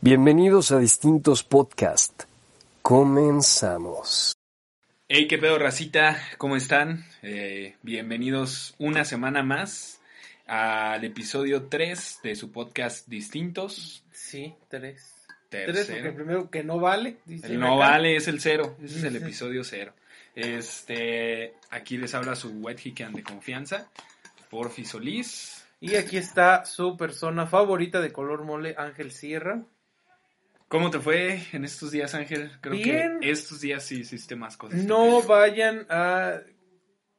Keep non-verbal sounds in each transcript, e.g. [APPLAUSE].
Bienvenidos a distintos podcasts. Comenzamos. Hey, qué pedo, racita, ¿cómo están? Eh, bienvenidos una semana más al episodio 3 de su podcast Distintos. Sí, tres. Tercero. Tres, porque el primero que no vale. El no acá. vale es el cero, ese es el episodio cero. Este, aquí les habla su wet Hican de confianza, Porfi Solís. Y aquí está su persona favorita de color mole, Ángel Sierra. ¿Cómo te fue en estos días, Ángel? Creo Bien. que estos días sí hiciste más cosas. No vayan a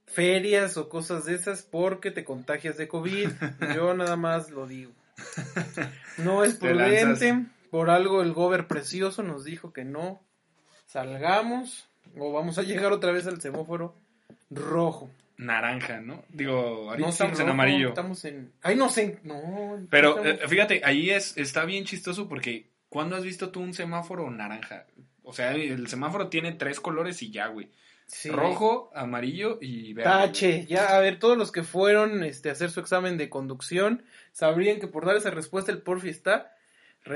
ferias o cosas de esas porque te contagias de COVID. [LAUGHS] Yo nada más lo digo. [LAUGHS] No es prudente. Por algo el gober precioso nos dijo que no salgamos o vamos a llegar otra vez al semáforo rojo. Naranja, ¿no? Digo, ahorita No, estamos en amarillo. Estamos en... Ay, no sé. No. Pero estamos- eh, fíjate, ahí es, está bien chistoso porque ¿cuándo has visto tú un semáforo naranja? O sea, el semáforo tiene tres colores y ya, güey. Sí. Rojo, amarillo y verde. Tache, ya, a ver, todos los que fueron este, a hacer su examen de conducción sabrían que por dar esa respuesta el Porfi está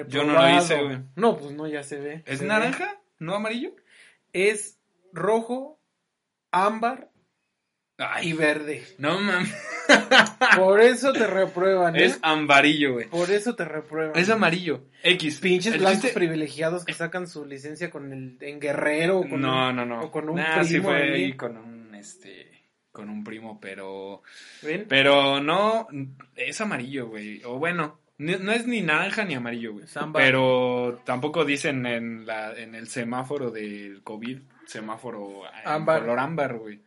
Yo no lo reprobado. hice, güey. No, pues no, ya se ve. ¿Es se ve. naranja? ¿No amarillo? Es rojo, ámbar Ay, y verde. no mames. [LAUGHS] Por eso te reprueban, ¿eh? Es amarillo, güey. Por eso te reprueban. Es amarillo. X. Pinches El blancos chiste- privilegiados que sacan su licencia con el en Guerrero o con No, un- no, no. o con un Nah, sí primo fue ahí. ahí con un, este, con un primo, pero... ¿Ven? Pero no, es amarillo, güey. O bueno, no es ni naranja ni amarillo, güey. Es ámbar. Pero tampoco dicen en, la, en el semáforo del COVID, semáforo en color ámbar, güey.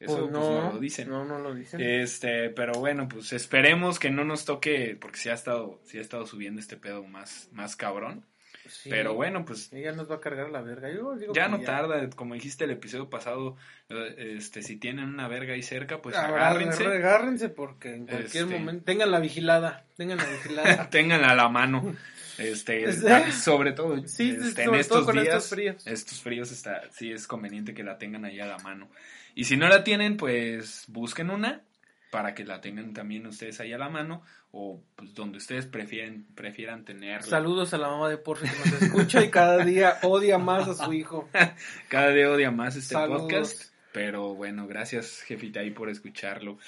Eso Pues pues, no, lo dicen. No, no lo dicen. Este, pero bueno, pues esperemos que no nos toque, porque sí ha estado, sí ha estado subiendo este pedo más, más cabrón. Sí. Pero bueno, pues Ella nos va a cargar la verga. Yo digo ya no tarda, como dijiste el episodio pasado, eh, este, si tienen una verga ahí cerca, pues Agárrense. agárrense. Agárrense porque en cualquier Este. momento. Tengan la vigilada. Tengan la vigilada. Tenganla [LAUGHS] a la mano. [LAUGHS] Este, [LAUGHS] sobre todo, Sí, este, sobre en estos días, estos fríos. estos fríos está, sí es conveniente que la tengan ahí a la mano. Y si no la tienen, pues busquen una para que la tengan también ustedes ahí a la mano o pues donde ustedes prefieren, prefieran tenerla. Saludos a la mamá de Porfi que nos escucha y cada día odia más a su hijo. [LAUGHS] Cada día odia más este Saludos. podcast. Pero bueno, gracias, jefita, ahí por escucharlo.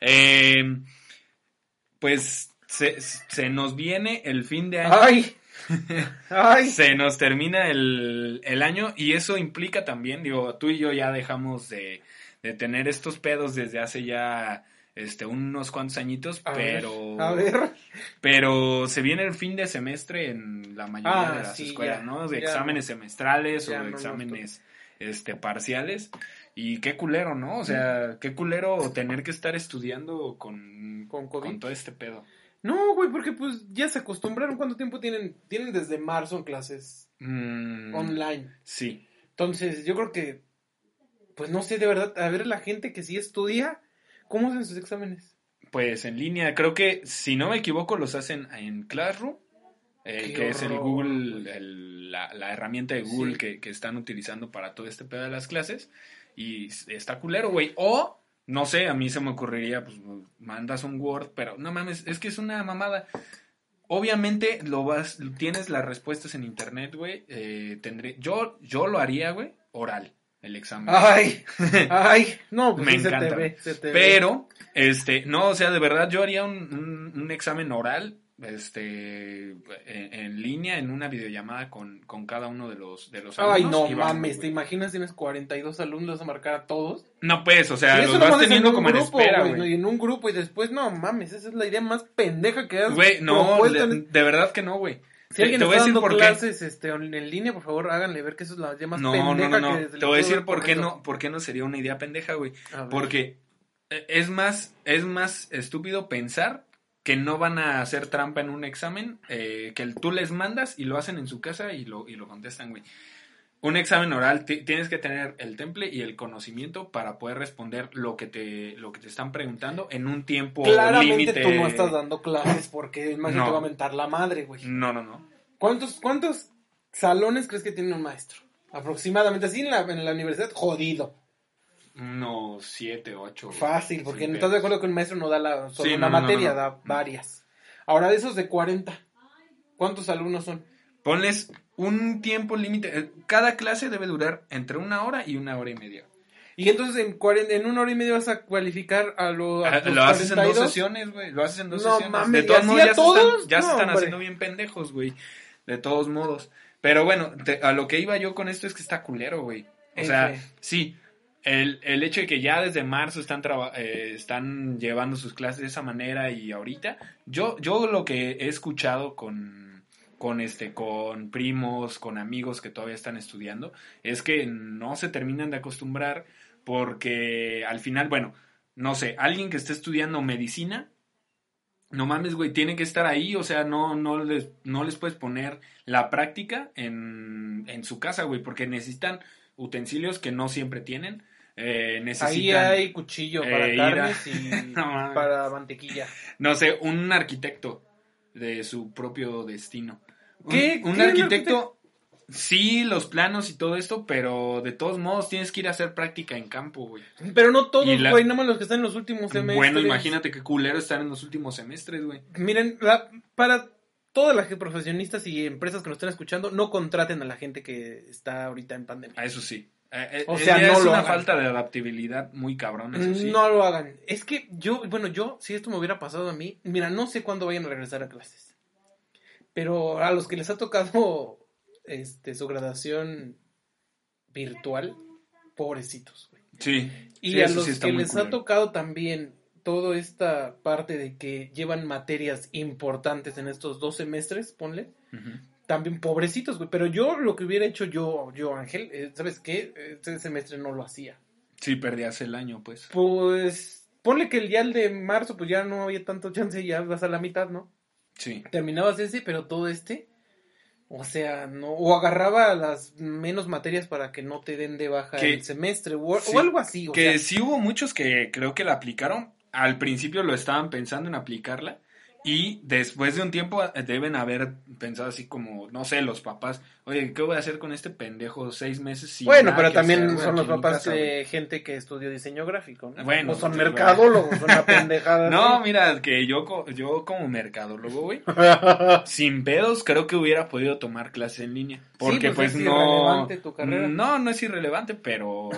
Eh, pues se, se nos viene el fin de año. ¡Ay! [LAUGHS] ¡Ay! Se nos termina el, el año y eso implica también, digo, tú y yo ya dejamos de, de tener estos pedos desde hace ya este unos cuantos añitos, A ver, pero A ver. pero se viene el fin de semestre en la mayoría Ah, de las sí, escuelas, ya, ¿no? De exámenes semestrales o no exámenes este parciales y qué culero, ¿no? O sea, qué culero tener que estar estudiando con Con COVID. con todo este pedo. No, güey, porque pues ya se acostumbraron. ¿Cuánto tiempo tienen? Tienen desde marzo en clases Mm, online. Sí. Entonces, yo creo que, pues no sé, de verdad, a ver la gente que sí estudia, ¿cómo hacen sus exámenes? Pues en línea, creo que si no me equivoco los hacen en Classroom, eh, que es el Google, el- la, la herramienta de Google Sí. que, que están utilizando para todo este pedo de las clases. Y está culero, güey. O, no sé, a mí se me ocurriría, pues mandas un Word, pero no mames, es que es una mamada. Obviamente lo vas, tienes las respuestas en internet, güey. eh, tendré, yo, yo lo haría, güey, oral, el examen. Ay, [LAUGHS] ay, no, pues Me sí se encanta. te ve, se te ve. Pero, este, no, o sea, de verdad yo haría un, un- un examen oral, este, en, en línea, en una videollamada con, con cada uno de los, de los Ay, alumnos. no y vamos, mames, ¿te imaginas tienes 42 alumnos a marcar a todos? No, pues, o sea, los vas teniendo un como en grupo, espera, güey, en un grupo y después, no mames, esa es la idea más pendeja que has Güey, no, de, en- de verdad que no, güey. Si Te- alguien te voy a está decir por qué. clases este, en en línea, por favor, háganle ver que eso es la idea más No, pendeja no, no, que no. se Te voy a decir por qué no, por qué no sería una idea pendeja, güey. A. Porque eh, es más, es más estúpido pensar que no van a hacer trampa en un examen, eh, que tú les mandas y lo hacen en su casa y lo, y lo contestan, güey. Un examen oral ti- tienes que tener el temple y el conocimiento para poder responder lo que te, lo que te están preguntando en un tiempo Claramente tú no estás dando clases porque el maestro No. te va a mentar la madre, güey. No, no, no. ¿Cuántos, ¿Cuántos salones crees que tiene un maestro? Aproximadamente, así en la, en la universidad, jodido. Unos siete, ocho. Fácil, porque no estás de acuerdo que un maestro no da la, solo Sí, una no, no, no, materia, no. da varias. Ahora, de esos de 40, ¿cuántos alumnos son? Ponles un tiempo límite. eh, Cada clase debe durar entre una hora y una hora y media. Y entonces en, 40 en una hora y media vas a cualificar a, lo, a Ah, Lo haces en dos 42. sesiones, güey. Lo haces en dos No sesiones. mames, de ¿y todos modos, ya, se están, ya se No, están hombre. haciendo bien pendejos, güey. De todos modos. Pero bueno, te- a lo que iba yo con esto es que está culero, güey. O ¿En sea, sí. El, el hecho de que ya desde marzo están, eh, están llevando sus clases de esa manera y ahorita, yo, yo lo que he escuchado con, con, este, con primos, con amigos que todavía están estudiando, es que no se terminan de acostumbrar porque al final, bueno, no sé, alguien que esté estudiando medicina, no mames, güey, tiene que estar ahí, o sea, no, no, les, no les puedes poner la práctica en, en su casa, güey, porque necesitan utensilios que no siempre tienen. Eh, Ahí hay cuchillo para eh, a- y [LAUGHS] No para mantequilla. no sé, un arquitecto de su propio destino. Un- ¿Qué? Un, ¿Qué, un arquitecto, sí, los planos y todo esto, pero de todos modos tienes que ir a hacer práctica en campo, güey. Pero no todos, la- güey, nada más los que están en los últimos semestres. Bueno, imagínate qué culero estar en los últimos semestres, güey. Miren, la- para todas las profesionistas y empresas que nos están escuchando, no contraten a la gente que está ahorita en pandemia. A eso sí. Eh, eh, O sea, no es lo una hagan. falta de adaptabilidad muy cabrón, eso sí. No lo hagan. Es que yo, bueno, yo, si esto me hubiera pasado a mí, mira, no sé cuándo vayan a regresar a clases. Pero a los que les ha tocado este su graduación virtual, pobrecitos, güey. Sí. Y sí, a los sí que les ha tocado también toda esta parte de que llevan materias importantes en estos dos semestres, ponle. También pobrecitos, güey. Pero yo lo que hubiera hecho yo, yo Ángel, eh, ¿sabes qué? Este semestre no lo hacía. Sí, perdías el año, pues. Pues ponle que el día el de marzo, pues ya no había tanto chance, ya vas a la mitad, ¿no? Sí. Terminabas ese, pero todo este, o sea, no, o agarraba las menos materias para que no te den de baja Que- el semestre, o, sí, o algo así, o Que sea, sí hubo muchos que creo que la aplicaron. Al principio lo estaban pensando en aplicarla. Y después de un tiempo eh, deben haber pensado así como, no sé, los papás, oye, ¿qué voy a hacer con este pendejo seis meses sin Bueno, pero también hacer, son los papás casa, güey"? de gente que estudió diseño gráfico, ¿no? Bueno, o son mercadólogos, una [LAUGHS] pendejada. No, mira, que yo, yo como mercadólogo, güey, [LAUGHS] sin pedos creo que hubiera podido tomar clases en línea. Porque pues, pues, es no... irrelevante tu carrera. No, no es irrelevante, pero...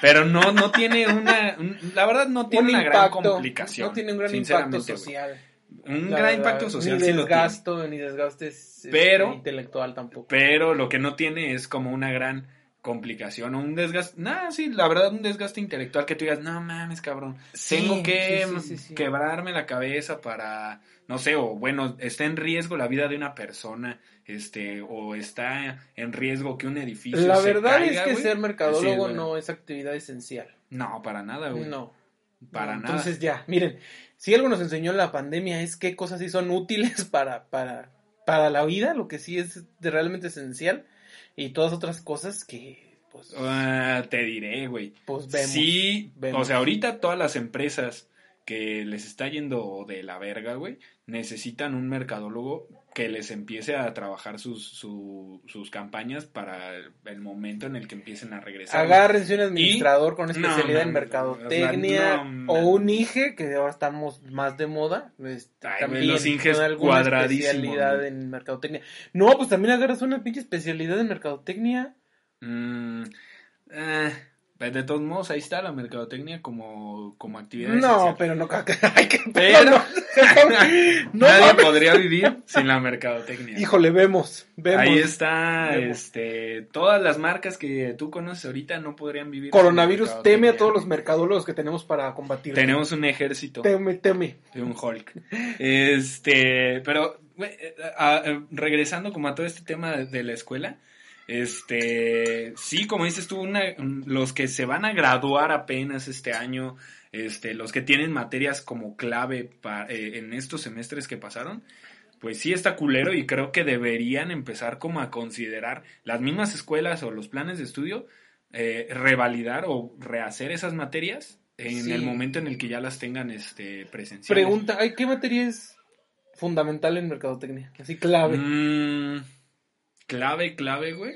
pero no, no tiene una... un- la verdad no tiene Un una gran complicación. No tiene un gran impacto güey. Un La gran verdad, impacto social Ni sí lo desgasto, ni desgastes este, Pero- intelectual tampoco. Pero lo que no tiene es como una gran complicación o un desgaste, nada, sí, la verdad un desgaste intelectual que tú digas, no mames, cabrón, Sí, tengo que sí, sí, sí, sí. quebrarme la cabeza para, no sé, o bueno, está en riesgo la vida de una persona, este, o está en riesgo que un edificio La se verdad caiga, es que ser mercadólogo Sí, no es actividad esencial. No, para nada, güey. No. Para No, nada. Entonces ya, miren, si algo nos enseñó la pandemia es qué cosas sí son útiles [LAUGHS] para, para, para la vida, lo que sí es realmente esencial, y todas otras cosas que, pues, Ah, te diré, güey. pues vemos. Sí, vemos. o sea, ahorita todas las empresas que les está yendo de la verga, güey, necesitan un mercadólogo que les empiece a trabajar sus, su- sus campañas para el, momento en el que empiecen a regresar. Agárrense un administrador con No, especialidad en mercadotecnia no, o un IGE, que ahora estamos más de moda. este, Ay, también los Inges con alguna cuadradísimos, especialidad en mercadotecnia. No, pues también agarras una pinche especialidad en mercadotecnia. Mm, eh, pues de todos modos, ahí está la mercadotecnia como, como actividad. No, pero no. [LAUGHS] Ay, qué Pero- no, [LAUGHS] [LAUGHS] no Nadie mames. podría vivir sin la mercadotecnia. Híjole, vemos, vemos. Ahí está, Vemos. este, todas las marcas que tú conoces ahorita no podrían vivir. Coronavirus teme a todos los mercadólogos que tenemos para combatir. Tenemos un ejército Teme, teme. de un Hulk. Este, pero, eh, eh, regresando como a todo este tema de, de la escuela, Este, sí, como dices tú, una, los que se van a graduar apenas este año, este, los que tienen materias como clave pa- eh, en estos semestres que pasaron, pues sí está culero y creo que deberían empezar como a considerar las mismas escuelas o los planes de estudio, eh, revalidar o rehacer esas materias en Sí. el momento en el que ya las tengan este, presenciales. Pregunta, ¿qué materia es fundamental en mercadotecnia? Así clave. Mm, clave, clave, güey.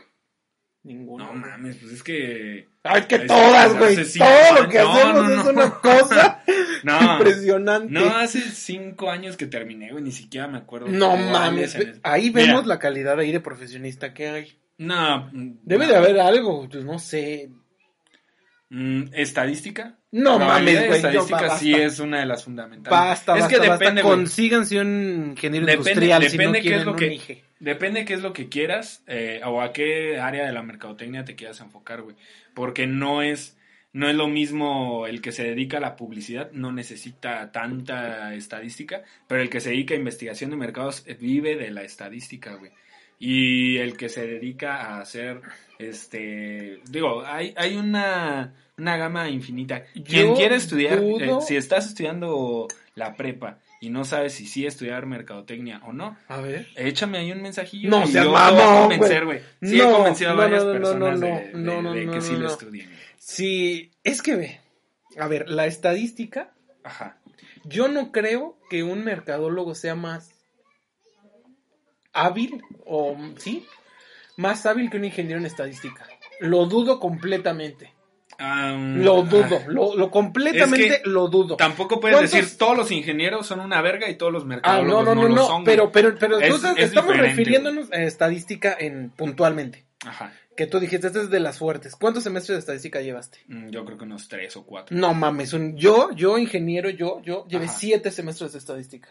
Ninguno. No mames, pues es que. Ay, que todas, güey. Todo lo que no, hacemos no, es una [LAUGHS] cosa No, impresionante. no, hace cinco años que terminé, güey, ni siquiera me acuerdo. No mames, el- ahí Mira, vemos la calidad ahí de profesionista que hay. No. mm, Debe de haber algo, pues no sé. Mm, ¿Estadística? No mames, güey, yo- Estadística sí es una de las fundamentales. Basta, es basta, que basta. depende. Consíganse un ingeniero Depende- industrial si depende no qué es lo un que-. Depende qué es lo que quieras eh, o a qué área de la mercadotecnia te quieras enfocar, güey. Porque no es, no es lo mismo el que se dedica a la publicidad, no necesita tanta estadística, pero el que se dedica a investigación de mercados eh, vive de la estadística, güey. Y el que se dedica a hacer, este, digo, hay, hay una, una gama infinita. Quien quiere estudiar, eh, si estás estudiando la prepa y no sabes si sí estudiar mercadotecnia o no, A ver. Échame ahí un mensajillo. No y seas yo te voy a convencer, güey. Sí No, he convencido a no, varias no, no, personas no, de, no, de- no, no, de no, que sí no, lo estudien. Sí, es que ve. A ver, la estadística, Ajá. yo no creo que un mercadólogo sea más hábil o sí, más hábil que un ingeniero en estadística. Lo dudo completamente. Lo dudo, ah, lo, lo completamente Es que lo dudo. Tampoco puedes ¿Cuántos- decir todos los ingenieros son una verga y todos los Ah, mercadólogos no, no, no, lo no, son. pero, pero, pero Es- entonces es estamos diferente, refiriéndonos a estadística en puntualmente. Ajá. Que tú dijiste, esta es de las fuertes. ¿Cuántos semestres de estadística llevaste? Mm, Yo creo que unos tres o cuatro. No mames, un- yo, yo ingeniero, yo, yo llevé Ajá. siete semestres de estadística.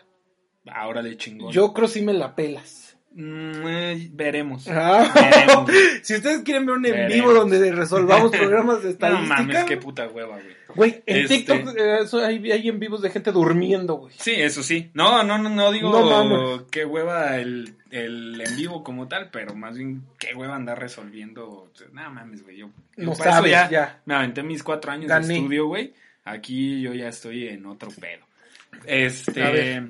Ahora de chingón. Yo creo sí me la pelas. Mm, eh, veremos. Ah. Veremos. [LAUGHS] si ustedes quieren ver un en Veremos. vivo donde resolvamos programas de [LAUGHS] No estadística, mames, qué puta hueva, güey. güey, en Este- TikTok eh, eso hay, hay en vivos de gente durmiendo, güey. Sí, eso sí. No, no, no, no digo No qué hueva el, el en vivo como tal, pero más bien qué hueva andar resolviendo. No mames, güey. Yo, No sabes, ya, ya. me aventé mis cuatro años Gané. de estudio, güey. Aquí yo ya estoy en otro pedo. Este.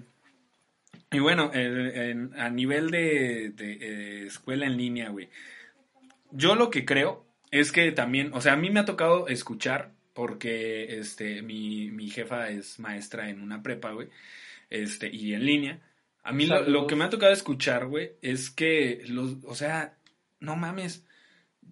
Y bueno, en- a nivel de, de, eh, escuela en línea, güey. Yo lo que creo es que también, o sea, a mí me ha tocado escuchar, porque este, mi, mi jefa es maestra en una prepa, güey, este, y en línea. A mí lo, lo que me ha tocado escuchar, güey, es que los, o sea, no mames.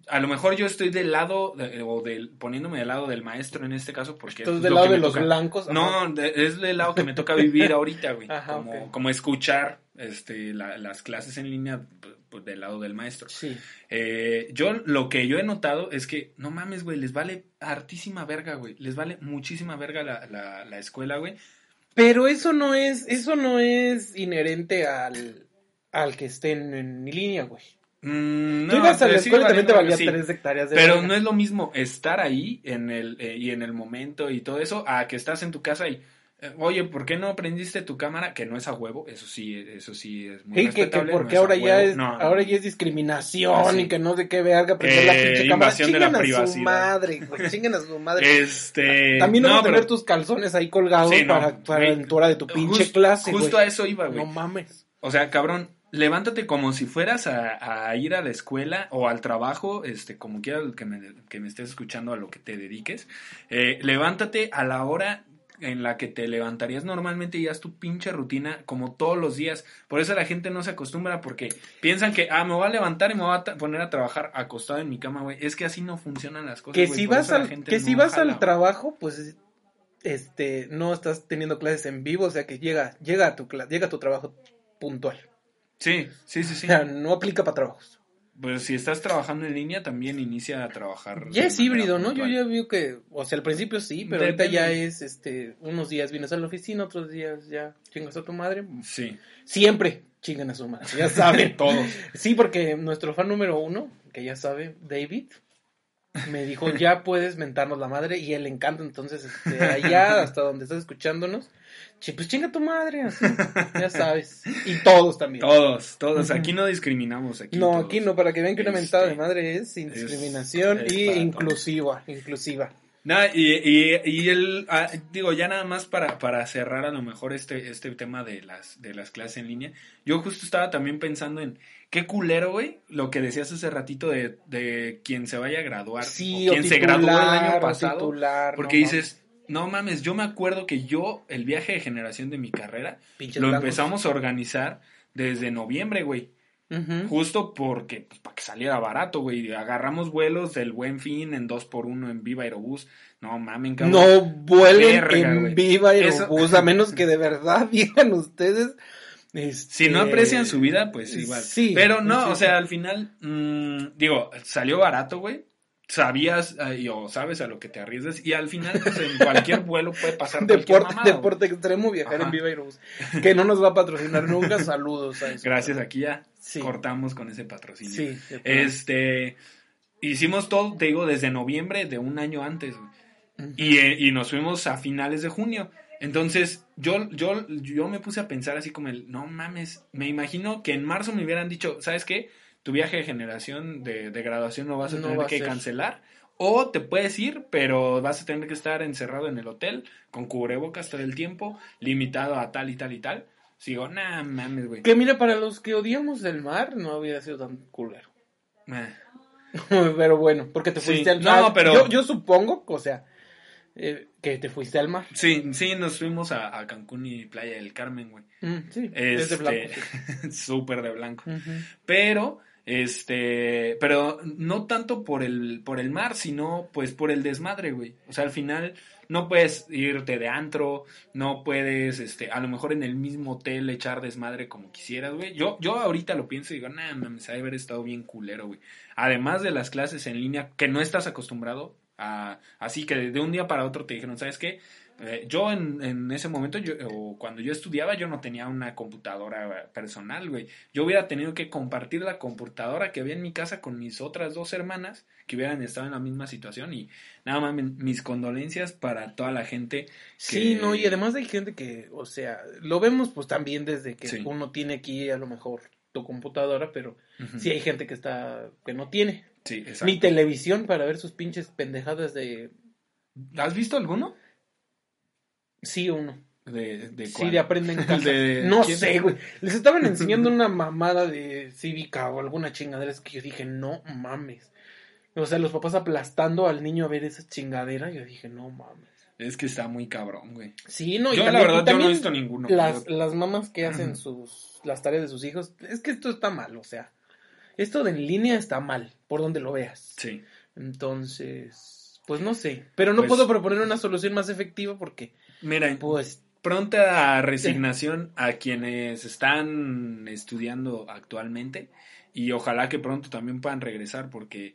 A lo mejor yo estoy del lado, de- o del, poniéndome del lado del maestro en este caso, porque Entonces, es del lado de los toca. blancos. No, de- es del lado que me toca vivir [LAUGHS] ahorita, güey. Ajá, como, como escuchar este, la- las clases en línea pues, pues, del lado del maestro. Sí. Eh, yo lo que yo he notado es que, no mames, güey, les vale hartísima verga, güey. Les vale muchísima verga la, la, la escuela, güey. Pero eso no es, eso no es inherente al, al que esté en, en línea, güey. Mm, Tú ibas a la sí escuela y también te valía verga, sí. tres hectáreas de Pero verga. no es lo mismo estar ahí en el, eh, y en el momento y todo eso a que estás en tu casa y, eh, oye, ¿por qué no aprendiste tu cámara? Que no es a huevo, eso sí, eso sí es muy Sí, que, porque no ahora ya huevo. es, No, no, ahora no. ya es discriminación Ah, sí. y que no sé qué verga, prender la Eh, pinche cámara. invasión de la Chingan a su madre, güey, [LAUGHS] chingan a su madre. Este. También no, vas a tener pero tus calzones ahí colgados no, para, para hora de tu pinche clase, Justo a eso iba, güey. No mames. O sea, cabrón, levántate como si fueras a, a ir a la escuela o al trabajo, este, como quiera que me, que me estés escuchando a lo que te dediques. Eh, levántate a la hora en la que te levantarías normalmente y haz tu pinche rutina como todos los días. Por eso la gente no se acostumbra porque piensan que, ah, me voy a levantar y me voy a poner a trabajar acostado en mi cama, güey. Es que así no funcionan las cosas. Que si por vas al, que no si vas jala, al trabajo, pues este no estás teniendo clases en vivo, o sea que llega, llega a tu llega a tu trabajo puntual. Sí, sí, sí, sí. O sea, no aplica para trabajos. Pues si estás trabajando en línea, también inicia a trabajar. Ya es híbrido, ¿no? Yo ya veo que, o sea, al principio sí, pero ahorita ya es, este, unos días vienes a la oficina, otros días ya chingas a tu madre. Sí, Siempre chingan a su madre, ya saben. [LAUGHS] todos. Sí, porque nuestro fan número uno, que ya sabe, David, me dijo, [LAUGHS] ya puedes mentarnos la madre, y él le encanta, entonces, este, allá, [LAUGHS] hasta donde estás escuchándonos, pues chinga tu madre, así, ya sabes, y todos también. Todos, todos, aquí no discriminamos. Aquí No, todos. aquí no, para que vean que una Este, mentada de madre es sin discriminación es y inclusiva, inclusiva. Nada, y, y, y el, ah, digo, ya nada más para, para cerrar a lo mejor este, este tema de las, de las clases en línea, yo justo estaba también pensando en qué culero, güey, lo que decías hace ratito de, de quien se vaya a graduar, Sí, o o quien se graduó el titular, año pasado, titular, porque no dices, no mames, yo me acuerdo que yo, el viaje de generación de mi carrera, Pinches lo blancos. empezamos a organizar desde noviembre, güey. Justo porque, pues, para que saliera barato, güey. Agarramos vuelos del Buen Fin en 2x1 en Viva Aerobús. No mamen, cabrón. No vuelen Verga, en viva Eso- Aerobús, a menos que de verdad [LAUGHS] digan ustedes. este, Si no aprecian su vida, pues igual. Sí. Pero no, Sí, o sí. sea, al final, mm, digo, salió barato, güey. Sabías eh, o sabes a lo que te arriesgas. Y al final, pues en cualquier [LAUGHS] vuelo puede pasar Deporte, mamada, deporte extremo, viajar Ajá. en Viva Aerobús. Que no nos va a patrocinar nunca. [LAUGHS] Saludos a eso. Gracias, aquí ya Sí. cortamos con ese patrocinio. Sí. Este, hicimos todo, te digo, desde noviembre de un año antes. Y, eh, y nos fuimos a finales de junio. Entonces, yo, yo, yo me puse a pensar así como el, no mames, me imagino que en marzo me hubieran dicho, ¿sabes qué? Tu viaje de generación de, de graduación no vas a No tener a que cancelar. O te puedes ir, pero vas a tener que estar encerrado en el hotel con cubrebocas todo el tiempo, limitado a tal y tal y tal. Sigo, nah, mames, güey. Que mira, para los que odiamos el mar, no hubiera sido tan culero. Eh. [LAUGHS] pero bueno, porque te Sí, fuiste al no, mar. pero- Yo, yo supongo, o sea, eh, que te fuiste al mar. Sí, sí, nos fuimos a, a Cancún y Playa del Carmen, güey. Mm, sí, es de Este, blanco. sí. [LAUGHS] súper de blanco. Pero, este, pero no tanto por el, por el mar, sino pues por el desmadre, güey. O sea, al final no puedes irte de antro, no puedes, este, a lo mejor en el mismo hotel echar desmadre como quisieras, güey. Yo, yo ahorita lo pienso y digo, nah, mames, ha de haber estado bien culero, güey. Además de las clases en línea que no estás acostumbrado a, así que de un día para otro te dijeron, ¿sabes qué? Eh, yo en, en ese momento, yo, o cuando yo estudiaba, yo no tenía una computadora personal, güey. Yo hubiera tenido que compartir la computadora que había en mi casa con mis otras dos hermanas que hubieran estado en la misma situación y nada más mi- mis condolencias para toda la gente. Sí, no, y además hay gente que, o sea, lo vemos pues también desde que Sí. uno tiene aquí a lo mejor tu computadora, pero sí hay gente que está, que no tiene. Sí, exacto. Ni televisión para ver sus pinches pendejadas de, ¿Has visto alguno? Sí uno. De, de Sí, de aprende en [LAUGHS] casa. De- no ¿quién? sé, güey. Les estaban enseñando una mamada de cívica o alguna chingadera. Es que yo dije, no mames. O sea, los papás aplastando al niño a ver esa chingadera. Yo dije, no mames. Es que está muy cabrón, güey. Sí, no, y yo, la también- verdad, y yo no he visto ninguno. Las, las mamás que hacen sus las tareas de sus hijos, es que esto está mal, o sea, esto de en línea está mal, por donde lo veas. Sí. Entonces, pues no sé, pero no Pues- puedo proponer una solución más efectiva porque, Mira, pues, pronta [LAUGHS] resignación a quienes están estudiando actualmente y ojalá que pronto también puedan regresar porque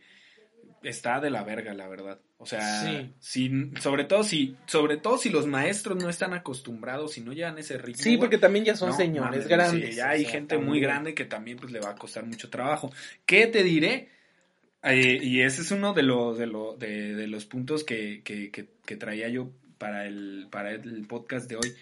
está de la verga la verdad. O sea Sí. si, sobre todo si sobre todo si los maestros no están acostumbrados si no llevan ese ritmo sí, porque también ya son no, señores mames, grandes. sí, ya o hay sea, gente muy grande que también pues le va a costar mucho trabajo. Qué te diré Eh, y ese es uno de los de, lo- de, de los puntos que, que, que, que traía yo para el para el podcast de hoy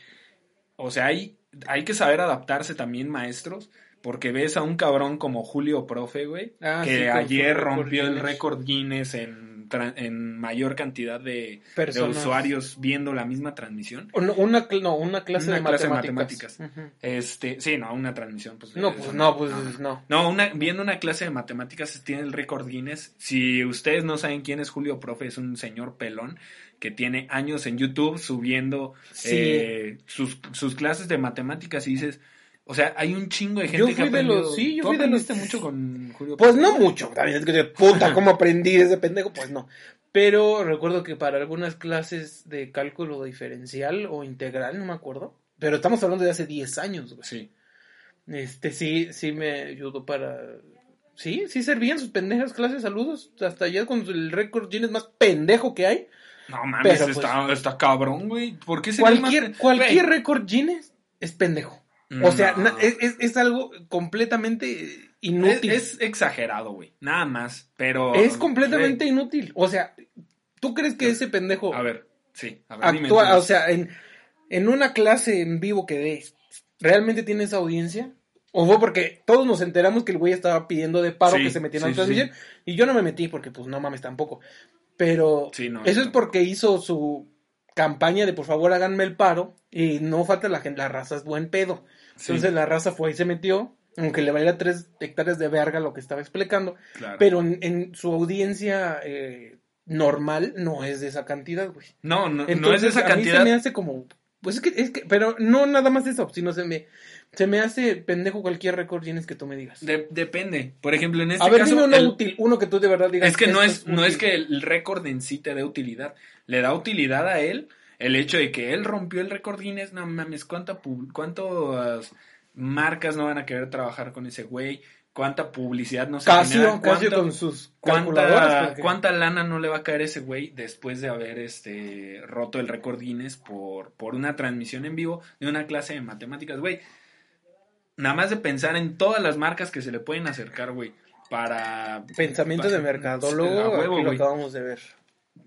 o sea hay hay que saber adaptarse también maestros porque ves a un cabrón como Julio Profe, güey, Ah, que sí, ayer rompió el récord Guinness en, en mayor cantidad de, usuarios viendo la misma transmisión. No, una, no, una clase, Una de, clase de matemáticas. Este, sí, no, una transmisión, pues. No, pues no, pues no. No, una, viendo una clase de matemáticas tiene el récord Guinness. Si ustedes no saben quién es Julio Profe, es un señor pelón que tiene años en YouTube subiendo Sí. eh, sus, sus clases de matemáticas y dices, o sea, hay un chingo de gente Yo que ha de aprendido. los- sí, yo ¿Tú fui de los- mucho con Julio Pues no mucho, también es que de puta, ¿cómo [LAUGHS] aprendí de ese pendejo? Pues no. Pero recuerdo que para algunas clases de cálculo diferencial o integral, no me acuerdo. Pero estamos hablando de hace 10 años, güey. Sí. Este, sí, sí me ayudó para... Sí, sí servían sus pendejas clases, saludos. Hasta allá con el récord Guinness más pendejo que hay. No mames, Pero, pues, está, está cabrón, güey. ¿Por qué sería Cualquier, más- cualquier récord Guinness es pendejo. O sea, no. na- es, es- es algo completamente inútil. Es, es exagerado, güey. Nada más. Pero. Es completamente inútil. O sea, ¿tú crees que ese pendejo A ver, sí. A ver, dime actúa, o sea, en, en una clase en vivo que dé, ¿realmente tiene esa audiencia? O fue porque todos nos enteramos que el güey estaba pidiendo de paro Sí, que se metiera en sí, la sí, transmisión. Y yo no me metí porque, pues, no mames tampoco. Pero Sí, no, eso no. es porque hizo su campaña de por favor háganme el paro. Y no falta la gente, la raza es buen pedo. Sí, Entonces la raza fue y se metió. Aunque le valiera tres hectáreas de verga lo que estaba explicando. claro. Pero en, en su audiencia eh, normal no es de esa cantidad, güey. no, no, no es de esa a mí cantidad. se me hace como. Pues es que, es que. Pero no nada más eso, sino se me. Se me hace pendejo cualquier récord tienes que tú me digas. De- depende. Por ejemplo, en este a ver, caso. dime uno el- útil, uno que tú de verdad digas. Es que no es, no es que el récord en sí te dé utilidad. Le da utilidad a él el hecho de que él rompió el récord Guinness. No mames, ¿cuánta pu- ¿cuántas marcas no van a querer trabajar con ese güey? ¿Cuánta publicidad no se Casio, genera? Casio ¿Cuánto- con sus. ¿Cuánta, porque- cuánta lana no le va a caer ese güey después de haber este roto el récord Guinness por, por una transmisión en vivo de una clase de matemáticas, güey? Nada más de pensar en todas las marcas que se le pueden acercar, güey, para... Pensamiento de mercadólogo, huevo, lo acabamos de ver.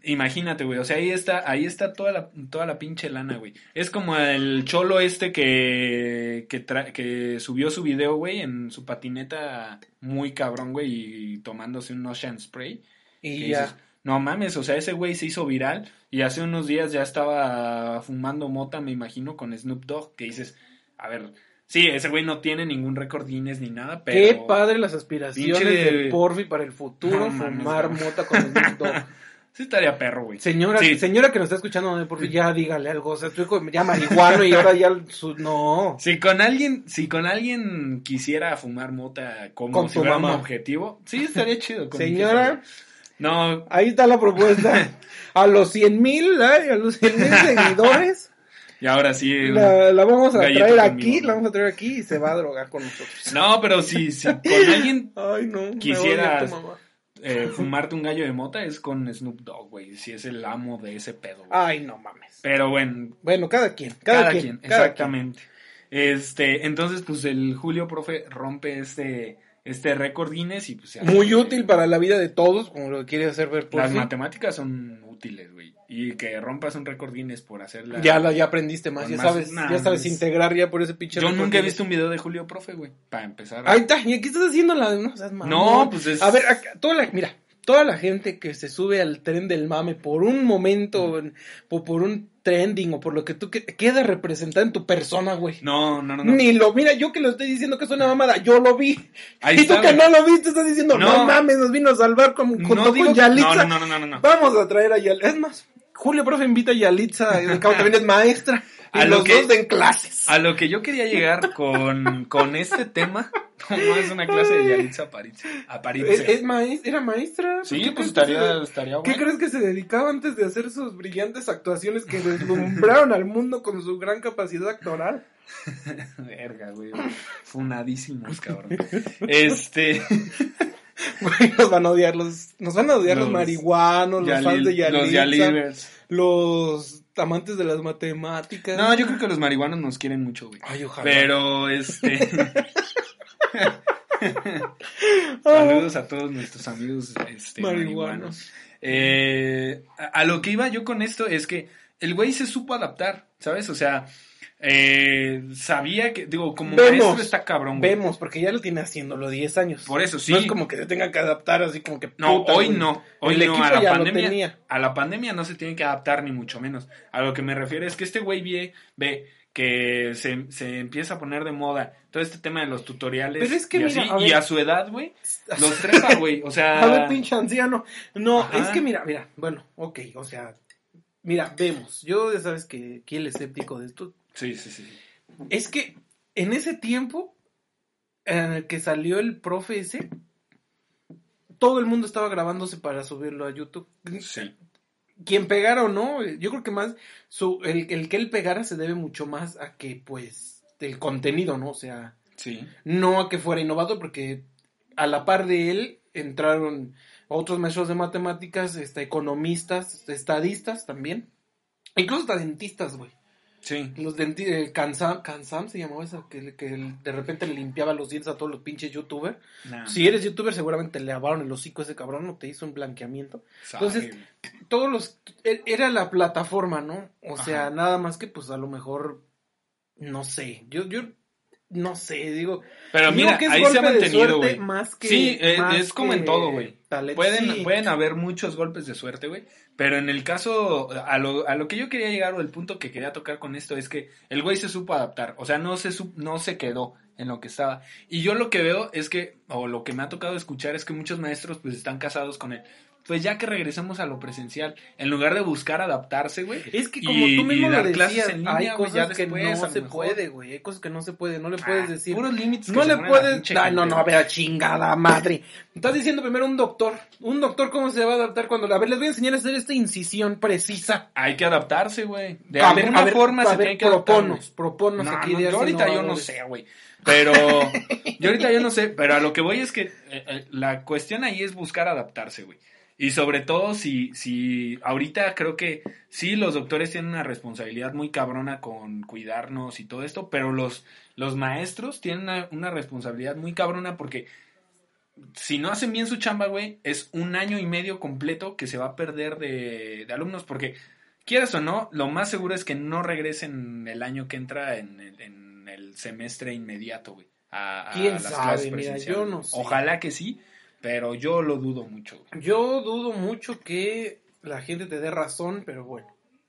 Imagínate, güey, o sea, ahí está, ahí está toda la, toda la pinche lana, güey. Es como el cholo este que, que, tra- que subió su video, güey, en su patineta muy cabrón, güey, y tomándose un Ocean Spray. Y ya. dices, no mames, o sea, ese güey se hizo viral y hace unos días ya estaba fumando mota, me imagino, con Snoop Dogg, que dices, a ver, sí, ese güey no tiene ningún récord Guinness ni nada, pero... Qué padre las aspiraciones de- del Porfi para el futuro, No fumar mota con Snoop Dogg. [LAUGHS] Sí estaría perro, güey. Señora, Sí. señora que nos está escuchando, Porfi, ya dígale algo. O sea, hijo ya marihuano y ahora ya [LAUGHS] su... No. Si con alguien, si con alguien quisiera fumar mota como Con si fuera un objetivo, sí estaría chido. con Señora. No, ahí está la propuesta. A los 100 mil, a los 100 mil seguidores, y ahora sí. la, la vamos a traer aquí, la vamos a traer aquí y se va a drogar con nosotros. No, pero si, si con alguien Ay, no. me tu mamá. Eh, [LAUGHS] fumarte un gallo de mota es con Snoop Dogg, güey. Si es el amo de ese pedo. güey. Ay, no mames. Pero bueno, Bueno, cada quien, cada, cada, quien, quien, cada exactamente. Este, entonces, pues el Julio, profe, rompe este, este récord Guinness y pues se quien. Muy útil para la vida de todos, como lo quiere hacer ver Las matemáticas son útiles, güey. Y que rompas un récord Guinness por hacerla. Ya, la, ya aprendiste más, ya más- sabes, nah, ya sabes es- integrar ya por ese pinche Yo nunca he visto un video de Julio, profe, güey. Para empezar. Ahí está, ¿y qué estás haciendo la no. No, pues es- A ver, acá, toda la, mira, toda la gente que se sube al tren del mame por un momento, o por un trending, o por lo que tú que queda representada en tu persona, güey. No, no, no, no. Ni lo, mira, yo que lo estoy diciendo que es una mamada, yo lo vi. Ahí y está, tú que no lo viste, estás diciendo, no, No. mames, nos vino a salvar con, junto No con Yalitza. no, no, no, no, no, no. Vamos a traer a Yalitza. Es más, Julio, profe, invita a Yalitza, al cabo también es maestra. [LAUGHS] Y A lo los que- dos den clases. A lo que yo quería llegar con, con este tema, [LAUGHS] no es una clase de Yalitza Aparicio. Es, es maes- era maestra. Sí, ¿Qué pues estaría, estaría ¿Qué bueno. crees que se dedicaba antes de hacer sus brillantes actuaciones que deslumbraron al mundo con su gran capacidad actoral? [LAUGHS] Verga, güey. Funadísimos, cabrón. Este. [LAUGHS] Güey, nos van a odiar los, nos van a odiar los, Los marihuanos, los fans de Yalitza, Los Yalivers. los amantes de las matemáticas. No, yo creo que los marihuanos nos quieren mucho, güey. Ay, ojalá. Pero, este. [LAUGHS] Saludos a todos nuestros amigos este, Marihuanos. marihuanos. Eh, a, a lo que iba yo con esto es que el güey se supo adaptar, ¿sabes? O sea, eh, sabía que, digo, como Vemos, maestro está cabrón. güey. Vemos, porque ya lo tiene haciéndolo 10 años. Por eso, sí. No es como que se tenga que adaptar así como que. No, puta, hoy güey. no. Hoy El no. equipo A la, ya lo pandemia, tenía. a la pandemia no se tiene que adaptar ni mucho menos. A lo que me refiero es que este güey ve, ve que se, se empieza a poner de moda todo este tema de los tutoriales. Pero es que y, mira, así, a y a su edad, güey, [LAUGHS] los trepa, güey. O sea, A ver, pinche anciano. No, Ajá. es que mira, mira, bueno, ok, o sea, mira, vemos. Yo ya sabes que aquí el escéptico de esto. Sí, sí, sí. Es que en ese tiempo en el que salió el profe ese, todo el mundo estaba grabándose para subirlo a YouTube. Sí. Quien pegara o no, yo creo que más su, el, el que él pegara se debe mucho más a que, pues, el contenido, ¿no? O sea, Sí. no a que fuera innovador, porque a la par de él entraron otros maestros de matemáticas, este, economistas, estadistas también, incluso hasta dentistas, güey. Sí. Los denti el Kansam, Kansam se llamaba esa, que, que de repente le limpiaba los dientes a todos los pinches youtubers. Nah, Si eres youtuber, seguramente le lavaron el hocico a ese cabrón o te hizo un blanqueamiento. sabe, entonces. Todos los. e- Era la plataforma, ¿no? O sea, Ajá. nada más que, pues a lo mejor. No sé. Yo, yo. No sé, digo. Pero mira, que es ahí se ha mantenido, güey. Sí, es, más es como en todo, güey. Pueden, Sí. pueden haber muchos golpes de suerte, güey. Pero en el caso, a lo, a lo que yo quería llegar o el punto que quería tocar con esto es que el güey se supo adaptar. O sea, no se, no se quedó en lo que estaba. Y yo lo que veo es que, o lo que me ha tocado escuchar es que muchos maestros pues están casados con él. Pues ya que regresemos a lo presencial, en lugar de buscar adaptarse, güey. Es que como y- tú mismo lo decías, en línea, hay cosas ya que después, no se mejor. puede, güey. Hay cosas que no se puede. No le puedes Ah, decir. Puros límites. No se le puedes. Ay, no, no, a ver, chingada madre. Estás diciendo primero un doctor. Un doctor, ¿cómo se va a adaptar cuando. A ver, les voy a enseñar a hacer esta incisión precisa. Hay que adaptarse, güey. De a alguna ver, forma a se ver, tiene que adaptar, proponos, proponos No, aquí no, ideas yo ahorita yo no sé, güey. Pero yo ahorita yo no sé, pero a lo que voy es que eh, eh, la cuestión ahí es buscar adaptarse, güey. Y sobre todo si, si ahorita creo que sí, los doctores tienen una responsabilidad muy cabrona con cuidarnos y todo esto, pero los, los maestros tienen una, una responsabilidad muy cabrona porque si no hacen bien su chamba, güey, es un año y medio completo que se va a perder de, de alumnos porque quieras o no, lo más seguro es que no regresen el año que entra en el, en el semestre inmediato, güey. A, a ¿Quién las sabe? clases Mira, yo no sé. Ojalá que sí, pero yo lo dudo mucho. Yo dudo mucho que la gente te dé razón, pero bueno.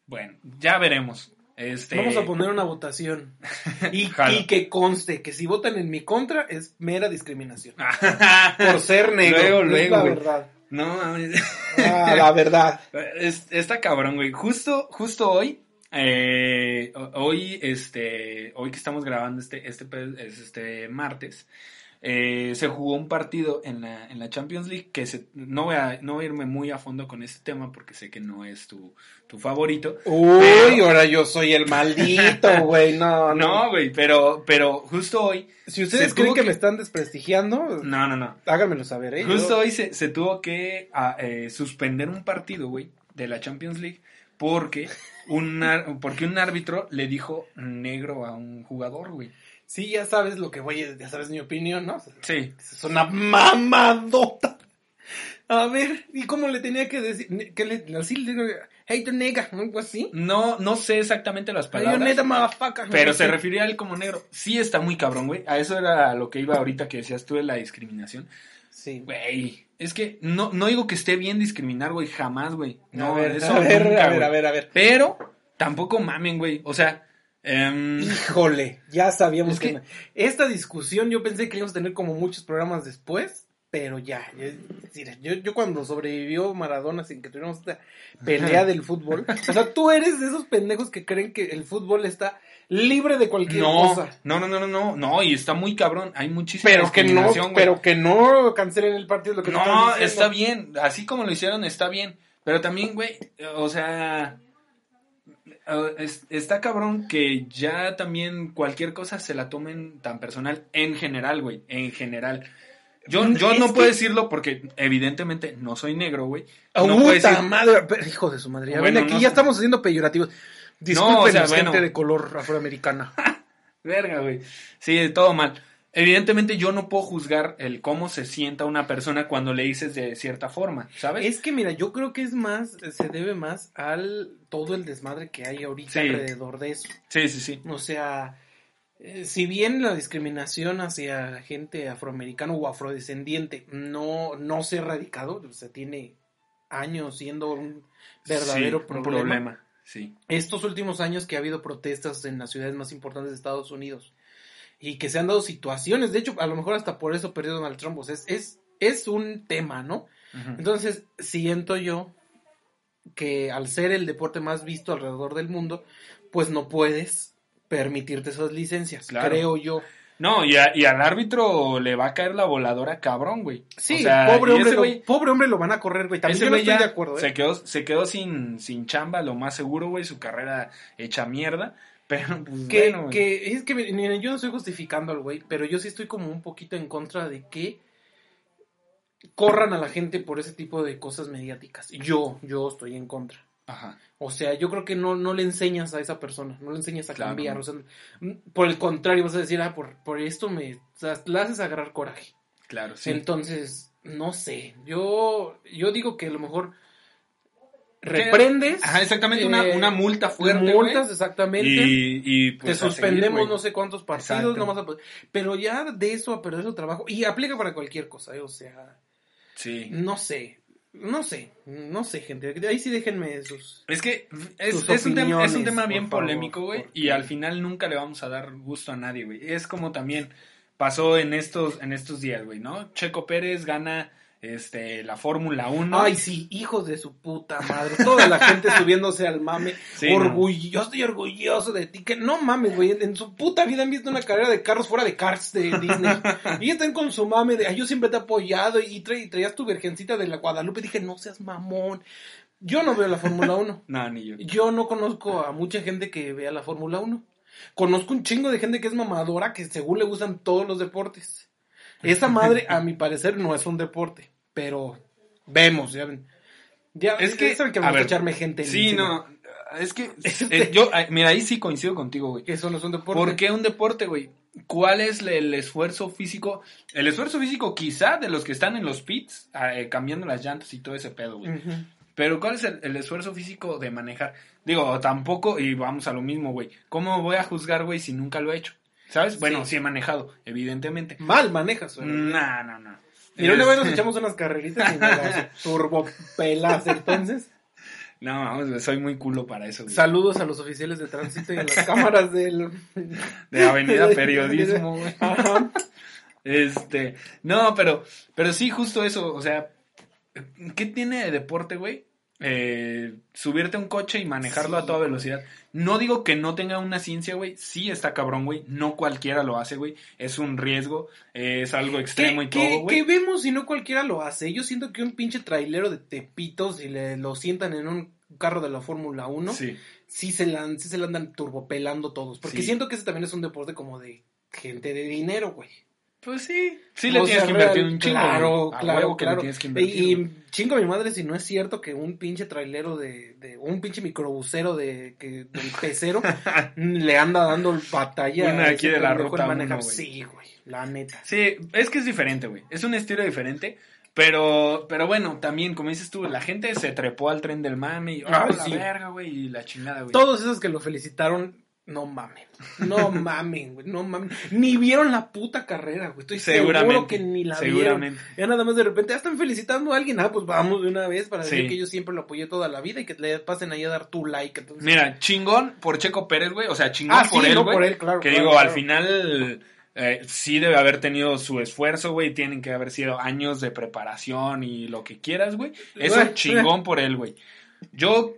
Bueno, ya veremos. Este... Vamos a poner una votación. [LAUGHS] Y, y que conste que si votan en mi contra es mera discriminación. [LAUGHS] Por ser [LAUGHS] negro. Luego, luego, la güey. verdad. No. Ah, la verdad. Es- está cabrón, güey. Justo, justo hoy, eh, ho- hoy, este, hoy que estamos grabando este, este, este martes, eh, se jugó un partido en la, en la Champions League que se, no voy a, no voy a irme muy a fondo con este tema porque sé que no es tu, tu favorito. Uy, Pero- ahora yo soy el maldito, [LAUGHS] güey. No, no. No, güey, pero, pero justo hoy, Si ustedes creen que, que- me están desprestigiando, no, no, no. háganmelo saber, ¿eh? Justo Yo- hoy se, se tuvo que ah, eh, suspender un partido, güey, de la Champions League porque un, porque un árbitro le dijo negro a un jugador, güey. Sí, ya sabes lo que voy a... Ya sabes mi opinión, ¿no? Sí. Es una mamadota. A ver, ¿y cómo le tenía que decir? Que le, así le digo, hey, ¿no? algo así. No, no sé exactamente las Hey, palabras, nigga, motherfucker. pero se refería a él como negro. Sí está muy cabrón, güey. A eso era lo que iba ahorita que decías tú de la discriminación. Sí. Güey, es que no, no digo que esté bien discriminar, güey, jamás, güey. No, a ver, eso a ver, nunca, a ver, a ver, a ver. Pero tampoco mamen, güey. O sea, em, Híjole, ya sabíamos Es que... Esta discusión yo pensé que íbamos a tener como muchos programas después, pero ya. Yo, cuando sobrevivió Maradona sin que tuviéramos esta pelea del fútbol, o sea, tú eres de esos pendejos que creen que el fútbol está libre de cualquier no, cosa. no, no, no, no, no, no, y está muy cabrón. Hay muchísima Pero que no, pero que no cancelen el partido, lo que No, está bien. Así como lo hicieron, está bien. Pero también, güey, o sea, está cabrón que ya también cualquier cosa se la tomen tan personal en general, güey, en general. Yo, yo Es no puedo decirlo porque evidentemente no soy negro, güey. ¡Ah, No puta decir, madre! Pero, hijo de su madre. Ya Bueno, ven, aquí no ya estamos haciendo peyorativos. Disculpen, o sea, bueno. gente de color afroamericana. [LAUGHS] verga, güey. Sí, todo mal. Evidentemente yo no puedo juzgar el cómo se sienta una persona cuando le dices de cierta forma, ¿sabes? Es que mira, yo creo que es más, se debe más al todo el desmadre que hay ahorita Sí. alrededor de eso. Sí, sí, sí. O sea, eh, si bien la discriminación hacia la gente afroamericana o afrodescendiente no, no se ha erradicado, o sea, tiene años siendo un verdadero Sí, problema. Un problema, sí. Estos últimos años que ha habido protestas en las ciudades más importantes de Estados Unidos y que se han dado situaciones, de hecho, a lo mejor hasta por eso perdió Donald Trump, o sea, es, es, es un tema, ¿no? Entonces, siento yo que al ser el deporte más visto alrededor del mundo, pues no puedes permitirte esas licencias, Claro. creo yo. No, y, a- y al árbitro le va a caer la voladora cabrón, güey. Sí, O sea, pobre, hombre, lo, pobre hombre lo van a correr, güey. También yo no estoy de acuerdo, ¿eh? se quedó, se quedó sin, sin chamba, lo más seguro, güey, su carrera hecha mierda. Pero, pues, Que, bueno, güey. que es que miren, yo no estoy justificando al güey, pero yo sí estoy como un poquito en contra de que corran a la gente por ese tipo de cosas mediáticas. Yo, yo estoy en contra. Ajá. O sea, yo creo que no, no le enseñas a esa persona, no le enseñas a Claro. cambiar. O sea, mm, por el contrario, vas a decir, ah, por, por esto me. O sea, la haces agarrar coraje. Claro, sí. Entonces, no sé. Yo, yo digo que a lo mejor reprendes. Ajá, exactamente, una, eh, una multa fuerte, multas, exactamente. Y, y te pues a suspendemos seguir, no sé cuántos partidos, no a Pero ya de eso a perder su trabajo. Y aplica para cualquier cosa, ¿eh? o sea, Sí. no sé. No sé, no sé, gente. Ahí sí déjenme sus. Es que es, un, tema, es un tema bien favor, polémico, güey. Y al final nunca le vamos a dar gusto a nadie, güey. Es como también pasó en estos, en estos días, güey, ¿no? Checo Pérez gana este, la Fórmula 1. Ay, sí, hijos de su puta madre. Toda la gente [LAUGHS] subiéndose al mame. Sí, Orgullo, yo estoy orgulloso de ti. Que no mames, güey. En su puta vida han visto una carrera de carros fuera de Cars de Disney. [LAUGHS] y están con su mame de, "Ay, yo siempre te he apoyado. Y, tra- y traías tu virgencita de la Guadalupe. dije, no seas mamón. Yo no veo la Fórmula 1. [LAUGHS] No, ni yo. Yo no conozco a mucha gente que vea la Fórmula 1. Conozco un chingo de gente que es mamadora que según le gustan todos los deportes. Esa madre, a mi parecer, no es un deporte. Pero vemos, ya ven. Ya, Es que, saben que a ver, echarme gente Sí, no. Es que Este- eh, yo, eh, mira, ahí sí coincido contigo, güey. Eso no es un deporte. ¿Por qué un deporte, güey? ¿Cuál es el esfuerzo físico? El esfuerzo físico quizá de los que están en los pits, eh, cambiando las llantas y todo ese pedo, güey. Pero ¿cuál es el, el esfuerzo físico de manejar? Digo, tampoco, y vamos a lo mismo, güey. ¿Cómo voy a juzgar, güey, si nunca lo he hecho? ¿Sabes? Bueno, Sí. sí he manejado, evidentemente. Mal manejas. No, no, no. Mira, una vez nos Este, echamos unas carreritas y me las [LAUGHS] turbopelas. Entonces, No, vamos, soy muy culo para eso, güey. saludos a los oficiales de tránsito y a las cámaras del... [LAUGHS] De Avenida [LAUGHS] Periodismo, güey. Ajá. Este, no, pero, pero sí, justo eso, o sea, ¿qué tiene de deporte, güey? Eh, subirte a un coche y manejarlo a toda velocidad. No digo que no tenga una ciencia, güey. Sí está cabrón, güey. No cualquiera lo hace, güey. Es un riesgo, es algo extremo ¿Qué, y todo, güey. qué vemos si no cualquiera lo hace? Yo siento que un pinche trailero de Tepito, si le lo sientan en un carro de la Fórmula 1, sí. Sí, se la, sí se la andan turbopelando todos. Porque Sí. siento que ese también es un deporte como de gente de dinero, güey. Pues sí. Sí le O tienes sea, que invertir real- un chingo. Claro. A claro, huevo que le claro. tienes que invertir, y, y chingo a mi madre si no es cierto que un pinche trailero de, de un pinche microbusero de que del pecero [LAUGHS] le anda dando batalla Una aquí de la ruta manejar. uno, güey. Sí, güey, la neta. Sí, es que es diferente, güey. Es un estilo diferente. Pero, pero bueno, también, como dices tú, la gente se trepó al tren del mame y, Ah, oh, la sí. verga, güey, y la chingada, güey. Todos esos que lo felicitaron, no mamen. No mamen, güey, no mamen. Ni vieron la puta carrera, güey. Estoy seguro que ni la seguramente. vieron. Ya nada más de repente, ah, están felicitando a alguien. Ah, pues vamos de una vez para decir que yo siempre lo apoyé toda la vida y que le pasen ahí a dar tu like. Entonces, Mira, chingón por Checo Pérez, güey. O sea, chingón Ah, sí, por él, no, güey. por él, claro, Que claro, digo, al final eh, sí debe haber tenido su esfuerzo, güey. Tienen que haber sido años de preparación y lo que quieras, güey. Eso chingón por él, güey. Yo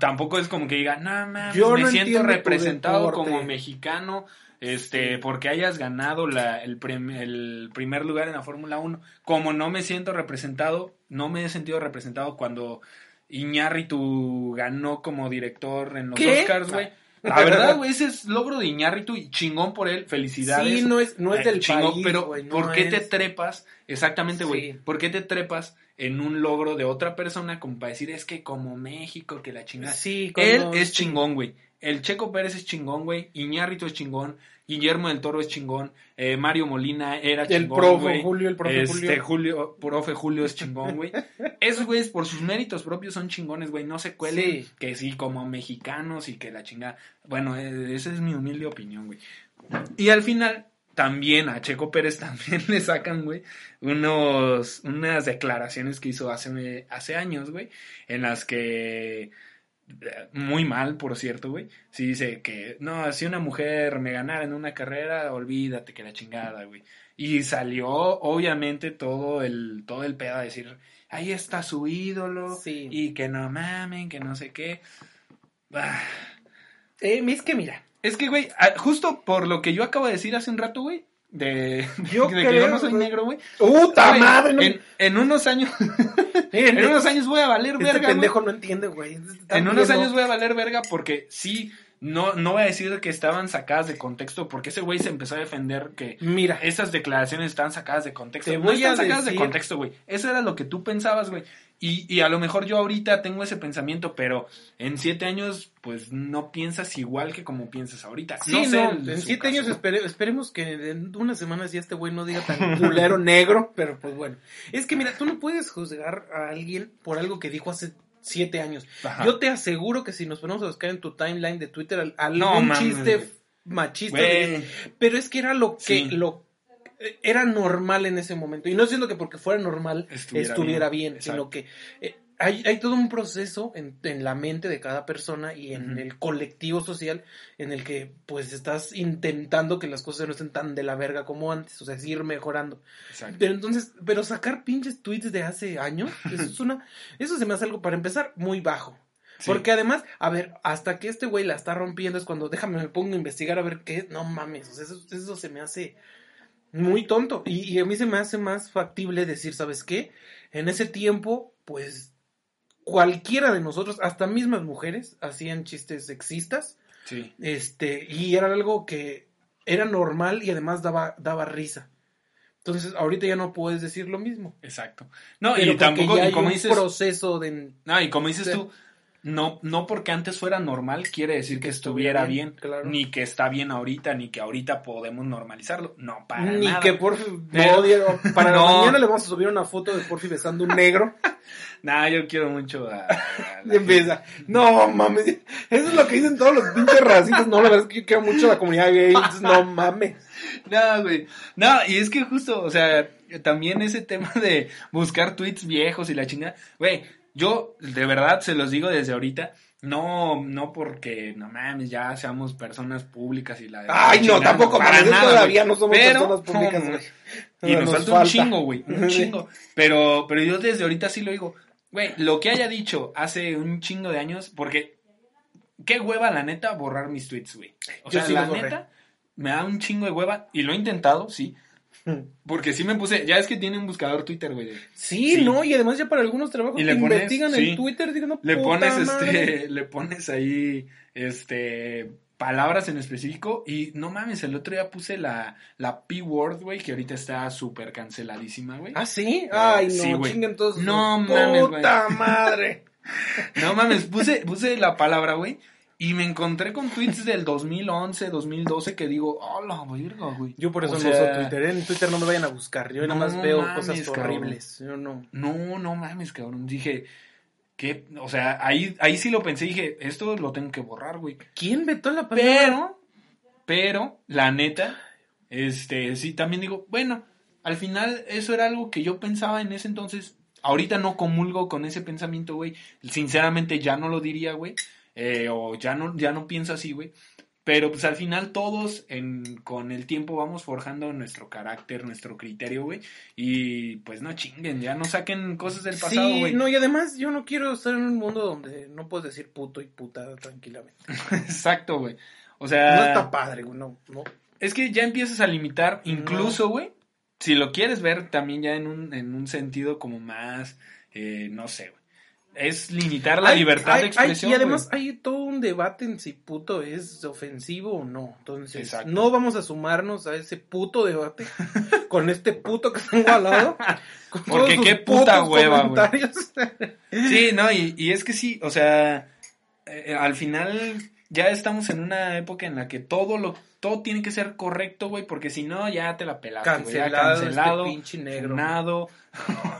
tampoco es como que diga, no mames, Yo me no siento representado deporte". como mexicano. Este, porque hayas ganado la, el, prim- el primer lugar en la Fórmula 1. Como no me siento representado, no me he sentido representado cuando Iñárritu ganó como director en los ¿Qué? Oscars, güey. La verdad, güey, ese es logro de Iñárritu y chingón por él, felicidades. Sí, no es, no es Eh, del chingón, país, pero no ¿por qué te trepas? Exactamente, güey. Sí. ¿Por qué te trepas en un logro de otra persona como para decir es que como México, que la chingada? Sí, Él es chingón, güey. El Checo Pérez es chingón, güey. Iñárritu es chingón. Guillermo del Toro es chingón. eh, Mario Molina era El chingón. profe güey. Julio, el profe este, Julio. Julio. Profe Julio es chingón, güey. Esos güeyes por sus méritos propios son chingones, güey. No se cuelen Sí. que sí, como mexicanos y que la chingada. Bueno, eh, esa es mi humilde opinión, güey. Y al final, también a Checo Pérez [LAUGHS] también le sacan, güey, unos, unas declaraciones que hizo hace, hace años, güey, en las que muy mal, por cierto, güey. Sí dice que, no, si una mujer me ganara en una carrera, olvídate que la chingada, güey. Y salió, obviamente, todo el, todo el pedo a decir, ahí está su ídolo, Sí. y que no mamen, que no sé qué. Ah. Eh, es que mira, Es que, güey, ah, justo por lo que yo acabo de decir hace un rato, güey, de, [LAUGHS] Yo de que yo no soy güey. negro, güey. ¡Puta Güey, madre! no- En, en unos años, [LAUGHS] en unos años voy a valer este verga, güey. pendejo no entiende, güey. Está En unos años voy a valer verga porque sí, no, no voy a decir que estaban sacadas de contexto, porque ese güey se empezó a defender que Mira, esas declaraciones están sacadas de contexto. Te no voy están a sacadas de contexto, güey. Eso era lo que tú pensabas, güey. Y, y a lo mejor yo ahorita tengo ese pensamiento, pero en siete años, pues no piensas igual que como piensas ahorita. Sí, no no, sé. en siete caso. años espere- esperemos que en unas semanas ya este güey no diga tan culero [LAUGHS] negro, pero pues bueno. Es que mira, tú no puedes juzgar a alguien por algo que dijo hace siete años. Ajá. Yo te aseguro que si nos ponemos a buscar en tu timeline de Twitter al- algún No, chiste machista, pero es que era lo que Sí. lo era normal en ese momento. Y no siento que porque fuera normal Estuviera estuviera, bien. bien, sino que eh, hay, hay todo un proceso en, en la mente de cada persona y en el colectivo social en el que pues estás intentando que las cosas no estén tan de la verga como antes, o sea, seguir mejorando. Exacto. Pero entonces, pero sacar pinches tweets de hace años, eso es una, [LAUGHS] eso se me hace algo para empezar muy bajo. Sí. Porque además, a ver, hasta que este güey la está rompiendo es cuando déjame me pongo a investigar a ver qué, no mames, o sea, eso, eso se me hace muy tonto. Y, y a mí se me hace más factible decir, ¿sabes qué? En ese tiempo, pues cualquiera de nosotros, hasta mismas mujeres, hacían chistes sexistas, Sí. este, y era algo que era normal y además daba, daba risa. Entonces, ahorita ya no puedes decir lo mismo. Exacto. No, Pero y tampoco, ya y hay como un dices, proceso de... no, y como dices tú, no, no porque antes fuera normal quiere decir que, Que estuviera bien, bien, claro. ni que está bien ahorita, ni que ahorita podemos normalizarlo. No, para Ni nada. que Porfi... Pero- no, Diego, para [LAUGHS] No. mañana le vamos a subir una foto de Porfi besando un negro. [LAUGHS] Nah, yo quiero mucho a, la [LAUGHS] empieza, no mames, eso es lo que dicen todos los pinches racistas. No, la verdad es que yo quiero mucho a la comunidad gay. no mames. No, güey. No, y es que justo, o sea, también ese tema de buscar tweets viejos y la chingada. Güey, yo de verdad se los digo desde ahorita. No, no porque, no mames, ya seamos personas públicas y la... Ay, no, tampoco para nada, todavía güey. no somos Pero, personas públicas. no. Y nos, Nos falta, un chingo, güey. Un [LAUGHS] chingo. Pero, pero yo desde ahorita sí lo digo. Güey, lo que haya dicho hace un chingo de años, porque qué hueva, la neta, borrar mis tweets, güey. O Yo sea, sí la borré. neta, me da un chingo de hueva. Y lo he intentado, sí. [LAUGHS] Porque sí me puse, ya es que tiene un buscador Twitter, güey. Sí, Sí. no, y además ya para algunos trabajos Y pones- investigan sí. en Twitter, digo, no, Le puta pones madre. este, [LAUGHS] le pones ahí, este, palabras en específico. Y no mames, el otro día puse la, la P-word, güey, que ahorita está súper canceladísima, güey. ¿Ah, sí? Ay, no, Sí, chinguen todos. No mames, güey. Puta madre. [LAUGHS] No mames, puse, puse la palabra, güey. Y me encontré con tweets del 2011, 2012 que digo, oh, la verga, güey. Yo por eso O no sea, uso Twitter. ¿eh? En Twitter no me vayan a buscar. Yo nada más No veo mames, cosas horribles. Yo no. No, no mames, cabrón. Dije, ¿qué? O sea, ahí, ahí sí lo pensé. Dije, esto lo tengo que borrar, güey. ¿Quién vetó la palabra? Pero, pero, la neta, este, sí, también digo, bueno, al final eso era algo que yo pensaba en ese entonces. Ahorita no comulgo con ese pensamiento, güey. Sinceramente ya no lo diría, güey. Eh, o ya no, ya no pienso así, güey. Pero pues al final todos en, con el tiempo vamos forjando nuestro carácter, nuestro criterio, güey. Y pues no chinguen, ya no saquen cosas del pasado, Sí, güey. no, y además yo no quiero estar en un mundo donde no puedes decir puto y putada tranquilamente. [LAUGHS] Exacto, güey. O sea, No está padre, güey, no, no. Es que ya empiezas a limitar, incluso, güey, si lo quieres ver también ya en un, en un sentido como más, eh, no sé, güey. Es limitar la Hay- libertad hay- de hay- expresión. y además hay todo un debate en si puto es ofensivo o no. Entonces, Exacto. no vamos a sumarnos a ese puto debate [LAUGHS] con este puto que tengo al lado. [LAUGHS] Porque qué puta hueva, güey. [LAUGHS] Sí, no, y, y es que sí, o sea, eh, al final ya estamos en una época en la que todo lo todo tiene que ser correcto, güey, porque si no ya te la pelaste, ya Cancelado, cancelado, este pinche negro. funado.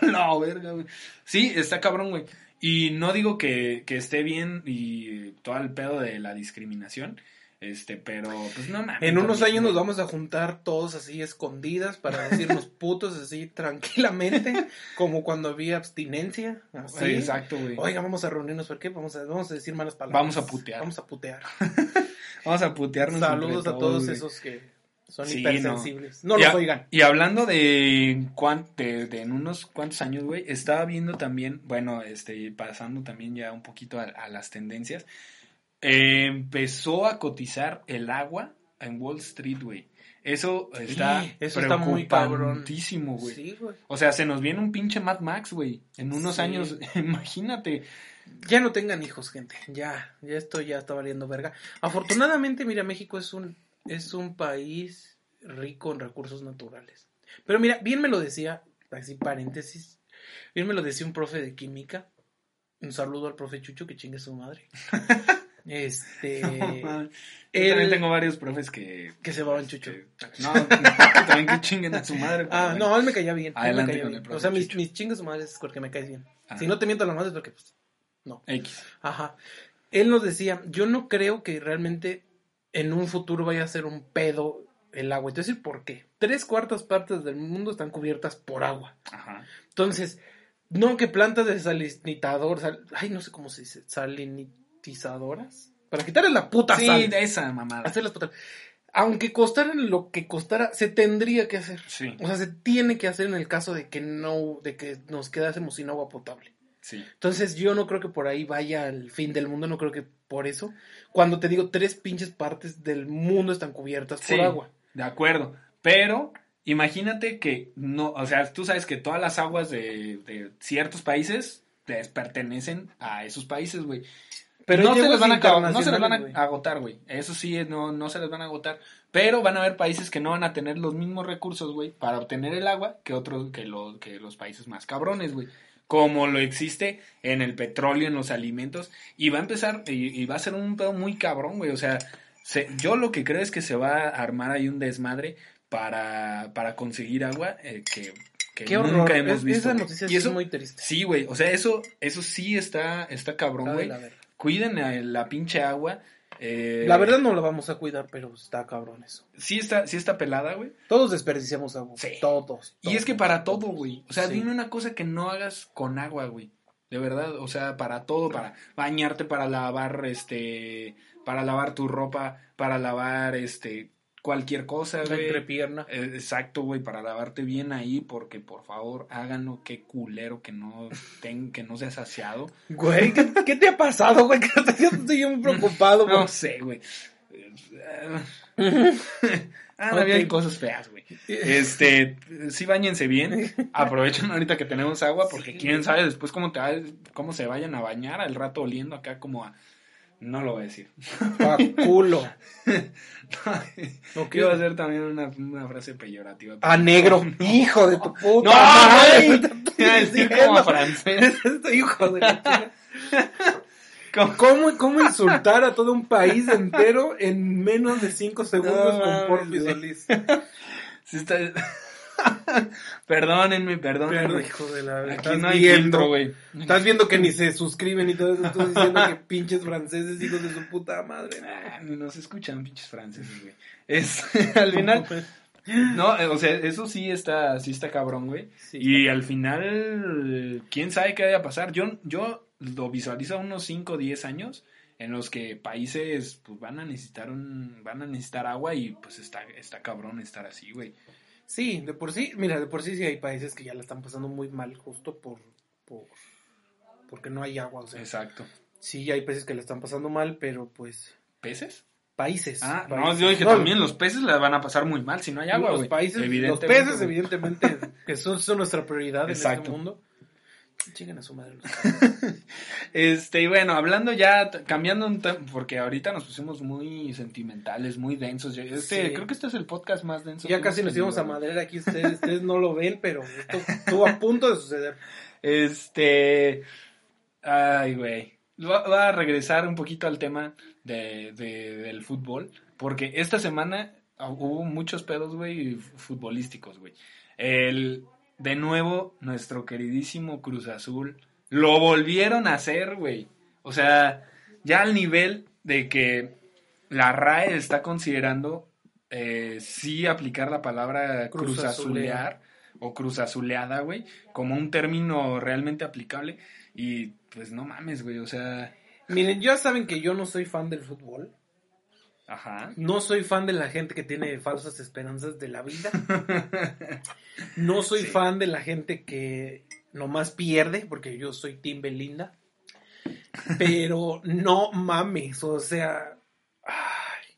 la verga, güey. Sí, está cabrón, güey. Y no digo que, que esté bien y todo el pedo de la discriminación, este, pero pues no mames. En unos años nos vamos a juntar todos así escondidas para decirnos [LAUGHS] putos así tranquilamente, como cuando había abstinencia. Así. Exacto, güey. Oiga, vamos a reunirnos, ¿por qué? Vamos a, vamos a decir malas palabras. Vamos a putear. Vamos a putear. [LAUGHS] Vamos a putearnos. Saludos a todos esos que son Sí, hipersensibles. No, Y los oigan. Y hablando de, de en unos cuantos años, güey, estaba viendo también, bueno, este, pasando también ya un poquito a, a las tendencias, eh, empezó a cotizar el agua en Wall Street, güey. Eso está Eso está muy cabrón. preocupantísimo, güey. Sí. O sea, se nos viene un pinche Mad Max, güey. En unos Sí. años, [LAUGHS] imagínate. Ya no tengan hijos, gente. Ya, ya esto ya está valiendo verga. Afortunadamente, mira, México es un, es un país rico en recursos naturales. Pero mira, bien me lo decía, así paréntesis, bien me lo decía un profe de química. Un saludo al profe Chucho, que chingue su madre. [LAUGHS] Este. Yo también tengo varios profes que... que se llamaban Chucho. que- no, no, también que chinguen a su madre. Ah, bueno. no, él me caía bien. él me Adelante caía con bien. el profe O sea, mis, Chucho. mis chingas su madre es porque me caes bien. Si no te miento la madre es porque, pues, no. X. Ajá. Él nos decía, yo no creo que realmente en un futuro vaya a ser un pedo el agua. Entonces, ¿por qué? Tres cuartas partes del mundo están cubiertas por agua. Ajá. Entonces, no que plantas de salinizador, sal- ay, no sé cómo se dice, salinitizadoras, para quitarle la puta Sí, sal. de esa mamada. Hacerlas putas. Aunque costara lo que costara, se tendría que hacer. Sí, O sea, se tiene que hacer en el caso de que no, de que nos quedásemos sin agua potable. Sí. Entonces yo no creo que por ahí vaya el fin del mundo, no creo que por eso. Cuando te digo tres pinches partes del mundo están cubiertas Sí, por agua. De acuerdo. Pero imagínate que no, o sea, tú sabes que todas las aguas de, de ciertos países les pertenecen a esos países, güey. Pero no, se les van a, no se les van a agotar, güey. Eso sí, no, no se les van a agotar. Pero van a haber países que no van a tener los mismos recursos, güey, para obtener el agua que otros, que, lo- que los países más cabrones, güey. Como lo existe en el petróleo, en los alimentos. Y va a empezar, y, y va a ser un pedo muy cabrón, güey. O sea, se- yo lo que creo es que se va a armar ahí un desmadre para, para conseguir agua eh, que, que Qué nunca hemos Es- visto. esa güey. noticia y eso, es muy triste. Sí, güey. O sea, eso, eso sí está, está cabrón, güey. Cuiden a la pinche agua. Eh, La verdad no la vamos a cuidar, pero está cabrón eso. Sí está, sí está pelada, güey. Todos desperdiciamos agua. Sí. Todos. Y es que para todo, güey. O sea, Sí. dime una cosa que no hagas con agua, güey. De verdad, o sea, para todo, para bañarte, para lavar, este, para lavar tu ropa, para lavar, este, cualquier cosa, La güey. entrepierna. Eh, Exacto, güey, para lavarte bien ahí, porque por favor háganlo, qué culero que no ten, que no seas saciado. Güey, ¿qué, qué te ha pasado, güey? [LAUGHS] Que yo estoy muy [LAUGHS] preocupado, güey. No [LAUGHS] sé, güey. Ah, Ok. había cosas feas, güey. Este, sí bañense bien. Aprovechen ahorita que tenemos agua, porque Sí, quién sabe después cómo te va, cómo se vayan a bañar al rato oliendo acá como a no lo voy a decir. Pa' culo. [LAUGHS] Iba a ser también una, una frase peyorativa. A negro. Hijo de tu puta. No, decir como francés. [LAUGHS] Hijo de la ¿Cómo, ¿Cómo insultar a todo un país entero en menos de 5 segundos No con mames, Porfi güey. Solís? Sí está... [LAUGHS] perdónenme, perdónenme. Pero, hijo de la Aquí estás no hay viendo, güey. Estás viendo que ni se suscriben y todo eso. Estás diciendo que pinches franceses, hijos de su puta madre. Ah, ni nos escuchan pinches franceses, güey. Es, [LAUGHS] al final, no, eh, o sea, eso sí está, sí está cabrón, güey. Sí, y al final, quién sabe qué vaya a pasar. Yo, yo lo visualizo a unos 5 o 10 años en los que países pues van a necesitar un, van a necesitar agua y pues está, está cabrón estar así, güey. Sí, de por sí, mira, de por sí sí hay países que ya la están pasando muy mal justo por, por porque no hay agua, o sea, Exacto. sí hay países que la están pasando mal, pero pues ¿Peces? países. Ah, no, países. yo dije No, también los peces la van a pasar muy mal si no hay agua, los países, los peces, evidentemente, que son, son nuestra prioridad en este mundo. Chinguen a su madre. los [LAUGHS] Este, y bueno, hablando ya, cambiando un tema, porque ahorita nos pusimos muy sentimentales, muy densos. Este, Sí. Creo que este es el podcast más denso. Ya casi nos íbamos a madera aquí, ustedes, ustedes no lo ven, pero esto estuvo a punto de suceder. Este, ay, güey. Va a regresar un poquito al tema de, de- del fútbol, porque esta semana ah, hubo muchos pedos, güey, futbolísticos, güey. El, de nuevo, nuestro queridísimo Cruz Azul, lo volvieron a hacer, güey. O sea, ya al nivel de que la RAE está considerando eh, sí aplicar la palabra Cruz cruzazulear o cruzazuleada, güey, como un término realmente aplicable. Y pues no mames, güey, o sea, Miren, ya saben que yo no soy fan del fútbol. Ajá. No soy fan de la gente que tiene falsas esperanzas de la vida. [LAUGHS] No soy Sí. fan de la gente que nomás pierde, porque yo soy Tim Belinda. Pero no mames, o sea,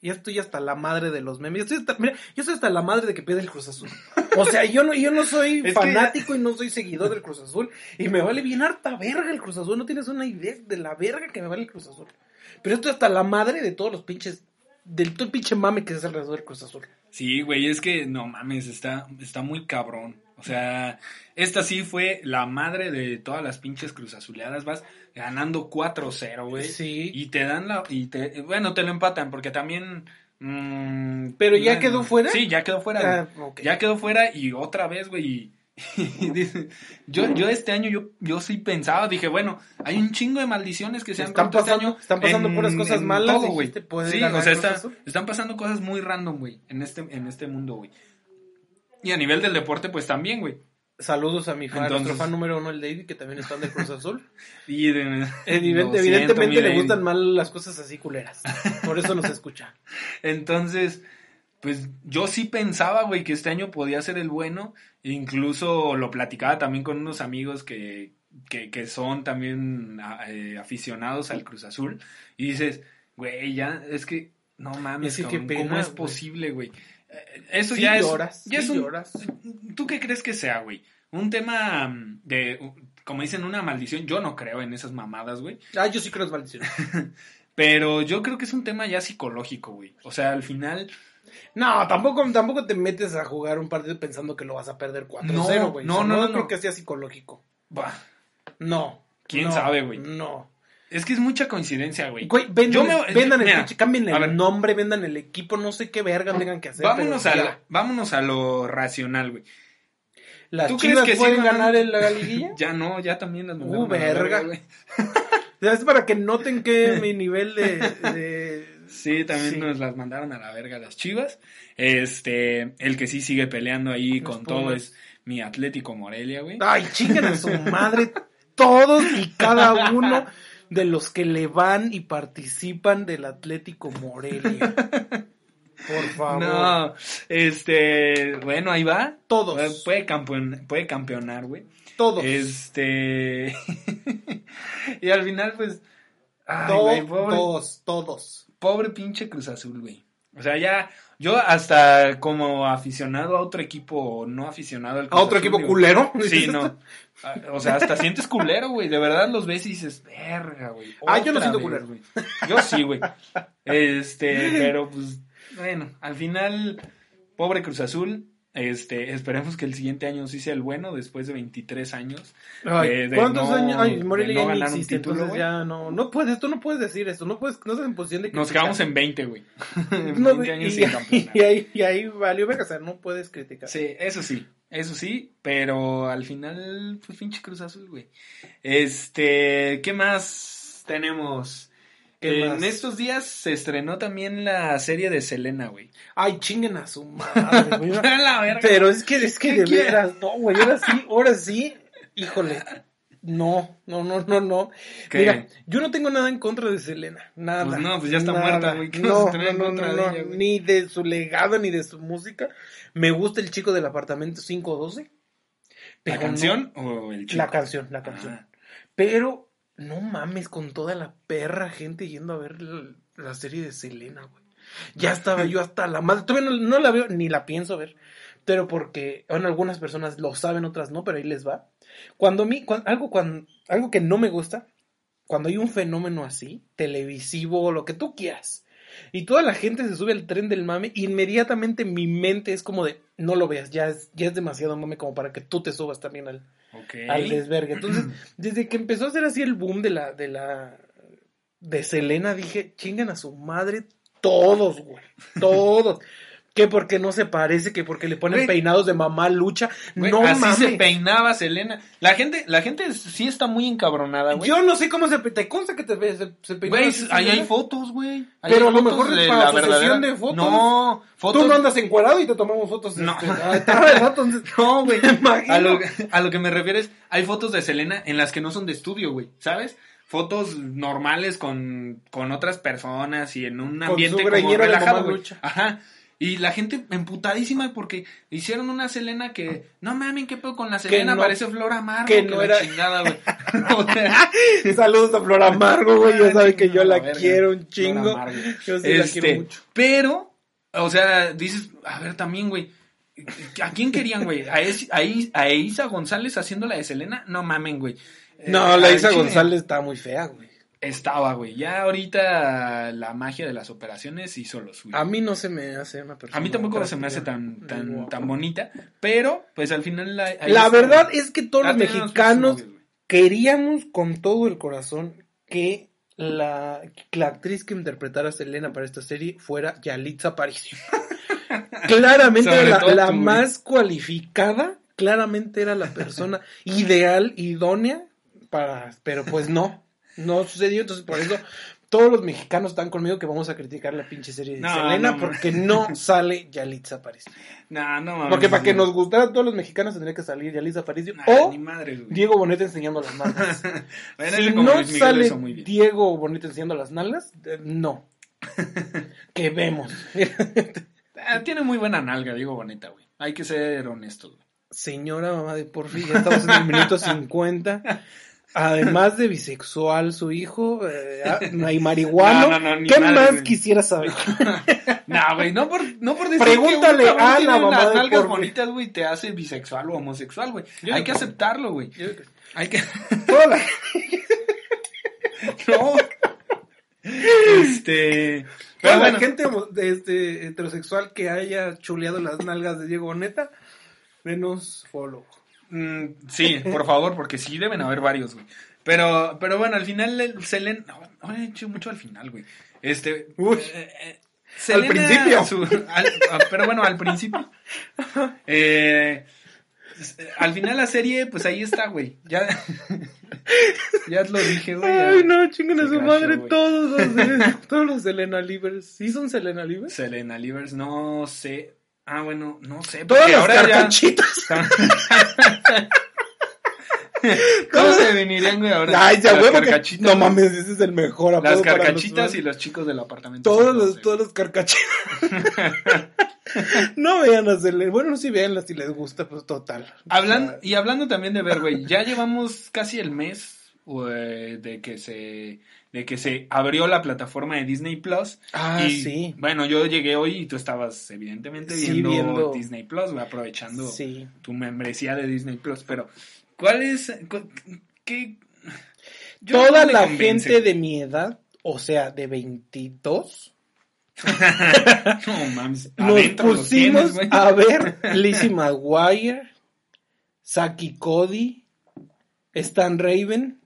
Ya estoy hasta la madre de los memes. Yo estoy hasta, mira, yo estoy hasta la madre de que pierda el Cruz Azul. O sea, yo no, yo no soy [LAUGHS] Es que- fanático y no soy seguidor del Cruz Azul. Y me vale bien harta verga el Cruz Azul. No tienes una idea de la verga que me vale el Cruz Azul. Pero estoy hasta la madre de todos los pinches. Del todo el pinche mame que es alrededor del Cruz Azul. Sí, güey, es que no mames, está, está muy cabrón. O sea, esta sí fue la madre de todas las pinches cruzazuleadas. Vas ganando 4-0, güey. Sí. Y te dan la. Y te, bueno, te lo empatan porque también. mm, ¿Pero ya bueno, quedó fuera? Sí, ya quedó fuera. Ah. Ya quedó fuera y otra vez, güey. [LAUGHS] y- dice- yo, yo este año yo, yo sí pensaba, dije, bueno, hay un chingo de maldiciones que se han Están este pasando- año están pasando en- puras cosas en malas, todo, güey. Sí, o sea, está- están pasando cosas muy random, güey, en este, en este mundo, güey. Y a nivel del deporte, pues también, güey. Saludos a mi fan, Entonces- nuestro fan número uno, el David, que también es fan del Cruz Azul. [LAUGHS] Y de- [LAUGHS] Lo siento, evidentemente le gustan mal las cosas así culeras. Por eso nos escucha. Entonces, pues yo sí pensaba, güey, que este año podía ser el bueno. Incluso lo platicaba también con unos amigos que, que, que son también eh, aficionados al Cruz Azul. Y dices, güey, ya, es que, no mames, Es que ¿cómo es posible, güey? Eh, Eso Sí ya lloras, es, ya sí es un- lloras. ¿Tú qué crees que sea, güey? Un tema mm, de, como dicen, una maldición. Yo no creo en esas mamadas, güey. Ah, yo sí creo en las maldiciones. [LAUGHS] Pero yo creo que es un tema ya psicológico, güey. O sea, al final... No, tampoco, tampoco te metes a jugar un partido pensando que lo vas a perder 4-0, No, güey. no, O sea, no, no, creo no. que sea psicológico. Bah, No. ¿Quién no, sabe, güey? No. Es que es mucha coincidencia, güey. Güey, vendan, Yo me- vendan el pinche, cambien el nombre, vendan el equipo, no sé qué verga tengan que hacer. Vámonos pero a, lo, vámonos a lo racional, güey. ¿Las ¿Tú crees que pueden ganar en la liguilla? [LAUGHS] Ya no, ya también las Uh, a la verga. güey. [LAUGHS] Es para que noten que mi nivel de... de- Sí, también Sí. nos las mandaron a la verga las chivas. Este, el que sí sigue peleando ahí Los con todo es mi Atlético Morelia, güey. Ay, chinguen a su [LAUGHS] madre todos y cada uno de los que le van y participan del Atlético Morelia. Por [LAUGHS] favor. No, este, bueno, ahí va. Todos. Puede, campeon- puede campeonar, güey. Todos. Este. [LAUGHS] y al final, pues. Ay, pobre, todos, todos. Pobre pinche Cruz Azul, güey. O sea, ya. Yo, hasta como aficionado a otro equipo, o no aficionado al ¿A otro Azul, equipo digo, culero? [LAUGHS] Sí, no. Ah, O sea, hasta sientes culero, güey. De verdad los ves y dices, verga, güey. Ah, yo no siento vez, culero. güey. Yo sí, güey. [LAUGHS] Este, pero pues, bueno, al final, pobre Cruz Azul. Este, esperemos que el siguiente año sí sea el bueno, después de 23 años. Ay, de- de ¿Cuántos no- años? Ay, Morelia no ganar un título, entonces ya no, no puedes, tú no puedes decir eso, no puedes, no estás en posición de Nos criticar. quedamos en 20, güey. [LAUGHS] En No, 20 años y, sin [LAUGHS] y ahí, y ahí valió verga, o sea, no puedes criticar. Sí, eso sí, eso sí, pero al final, pues pinche Cruz Azul, güey. Este, ¿qué más tenemos? ¿Qué en más? estos días se estrenó también la serie de Selena, güey. Ay, chinguen a su madre, güey. [LAUGHS] la verga. Pero es que, es que ¿Qué de quieres? veras, no, güey, ahora sí, ahora sí, híjole, no, no, no, no, no. ¿Qué? Mira, yo no tengo nada en contra de Selena, nada. Pues no, pues ya está nada. muerta, güey, ¿qué No, vas a tener en no, no, contra no, de no, ella, güey? ni de su legado, ni de su música. Me gusta el chico del apartamento 512. ¿La canción o el chico? la canción, la canción. Ah. Pero no mames con toda la perra gente yendo a ver la, serie de Selena, güey. Ya estaba yo hasta la madre. Todavía no, la veo ni la pienso ver. Pero porque, bueno, algunas personas lo saben, otras no, pero ahí les va. Cuando a mí, cuan- algo, cuan- algo que no me gusta, cuando hay un fenómeno así, televisivo, lo que tú quieras, y toda la gente se sube al tren del mame, inmediatamente mi mente es como de, no lo veas, ya es, ya es demasiado mame como para que tú te subas también al, Al desvergue. Entonces, [CLEARS THROAT] desde que empezó a hacer así el boom de la, de la, de Selena, dije, chingan a su madre todos, güey, todos. Que porque no se parece, que porque le ponen Güey. peinados de mamá lucha. Güey, no así mames. se peinaba Selena. La gente, la gente sí está muy encabronada, güey. Yo no sé cómo se te consta que te se, se peinaba Güey, así, ahí hay fotos, güey. Ahí Pero a lo mejor de para la verdadera- de fotos. No, fotos. Tú no andas encuadrado y te tomamos fotos. No. este, está, ¿verdad? Entonces, [LAUGHS] No, güey. [LAUGHS] A lo, a lo que me refieres, hay fotos de Selena en las que no son de estudio, güey, ¿sabes? Fotos normales con, con otras personas y en un ambiente como relajado, güey. Ajá. Y la gente emputadísima porque hicieron una Selena que, no mames, ¿qué pedo con la Selena? no- Parece Flor Amargo. que no la era- chingada, güey. [LAUGHS] Saludos a Flor Amargo, güey. Ya Ay, sabe que yo la quiero un chingo. Yo sí la Este, quiero mucho. Pero, o sea, dices, a ver, también, güey. ¿A quién querían, güey? ¿A, Es- a, Is- a Isa González haciendo la de Selena? No mamen, güey. No, Eh, la Isa chile González está muy fea, güey. Estaba, güey. Ya ahorita la magia de las operaciones hizo lo suyo. A mí no se me hace una persona. A mí tampoco se me hace tan, tan, tan bonita, pero pues al final la, La verdad es que todos los mexicanos novios, queríamos con todo el corazón que la, la actriz que interpretara a Selena para esta serie fuera Yalitza Aparicio. [LAUGHS] claramente Sobre la, la más cualificada, claramente era la persona [LAUGHS] ideal, idónea para, pero pues no, no sucedió, entonces por eso todos los mexicanos están conmigo que vamos a criticar la pinche serie de No, Selena no, porque no sale Yalitza Aparicio. No, no mames. Porque para que no. nos gustara a todos los mexicanos tendría que salir Yalitza Aparicio Nah, o. Diego Boneta enseñando las nalgas. [LAUGHS] Bueno, si no sale hizo muy bien. Diego Boneta enseñando las nalgas, eh, no. [LAUGHS] que vemos. Ah, tiene muy buena nalga, digo bonita, güey. Hay que ser honestos, güey. Señora mamá de Porfi, ya estamos en el minuto 50. [LAUGHS] Además de bisexual, su hijo, eh, ah, hay marihuano. [LAUGHS] No, no, no, ni ¿Qué madre, más güey. quisiera saber? [LAUGHS] No, güey, no por, no por decir Pregúntale que un a la mamá las nalgas bonitas, güey, te hace bisexual o homosexual, güey. Yo Hay que aceptarlo, güey. Hay que... [LAUGHS] Toda la- No. Este... Toda Pero la bueno, gente este, heterosexual que haya chuleado las nalgas de Diego Boneta, denos follow. Mm, sí, por favor, porque sí deben haber varios, güey. Pero, pero bueno, al final el Selena... No, he hecho mucho al final, güey. Este... Uy. eh, eh, Al principio. su- [LAUGHS] al- ah, pero bueno, al principio. [LAUGHS] Eh, al final la serie, pues ahí está, güey. Ya, [LAUGHS] ya lo dije, güey. Ay, no, chingan a su madre todos los todos los Selena Livers. ¿Sí son Selena Livers? Selena Livers, no sé. Ah, bueno, no sé. Todas las ahora ya-. [LAUGHS] [LAUGHS] ¿Cómo se definirían, güey, ahora? Ay, ya Las carcachitas, No güey. mames, ese es el mejor apodo Las carcachitas y los chicos del apartamento. Todos los, todos los carcachitas. [LAUGHS] no vean a Selena. Bueno, sí veanlas si les gusta, pues total. Hablando, O sea, y hablando también de ver, güey, ya llevamos casi el mes güey, de que se de que se abrió la plataforma de Disney Plus. Ah, y, sí. Bueno, yo llegué hoy y tú estabas evidentemente Sí, viendo. Disney Plus, aprovechando Sí. tu membresía de Disney Plus. Pero, ¿cuál es? ¿Qué? Yo Toda no la convence. gente de mi edad, o sea, de 22, [LAUGHS] No mames. nos pusimos tienes, a ver Lizzie McGuire, Saki Cody, Stan Raven.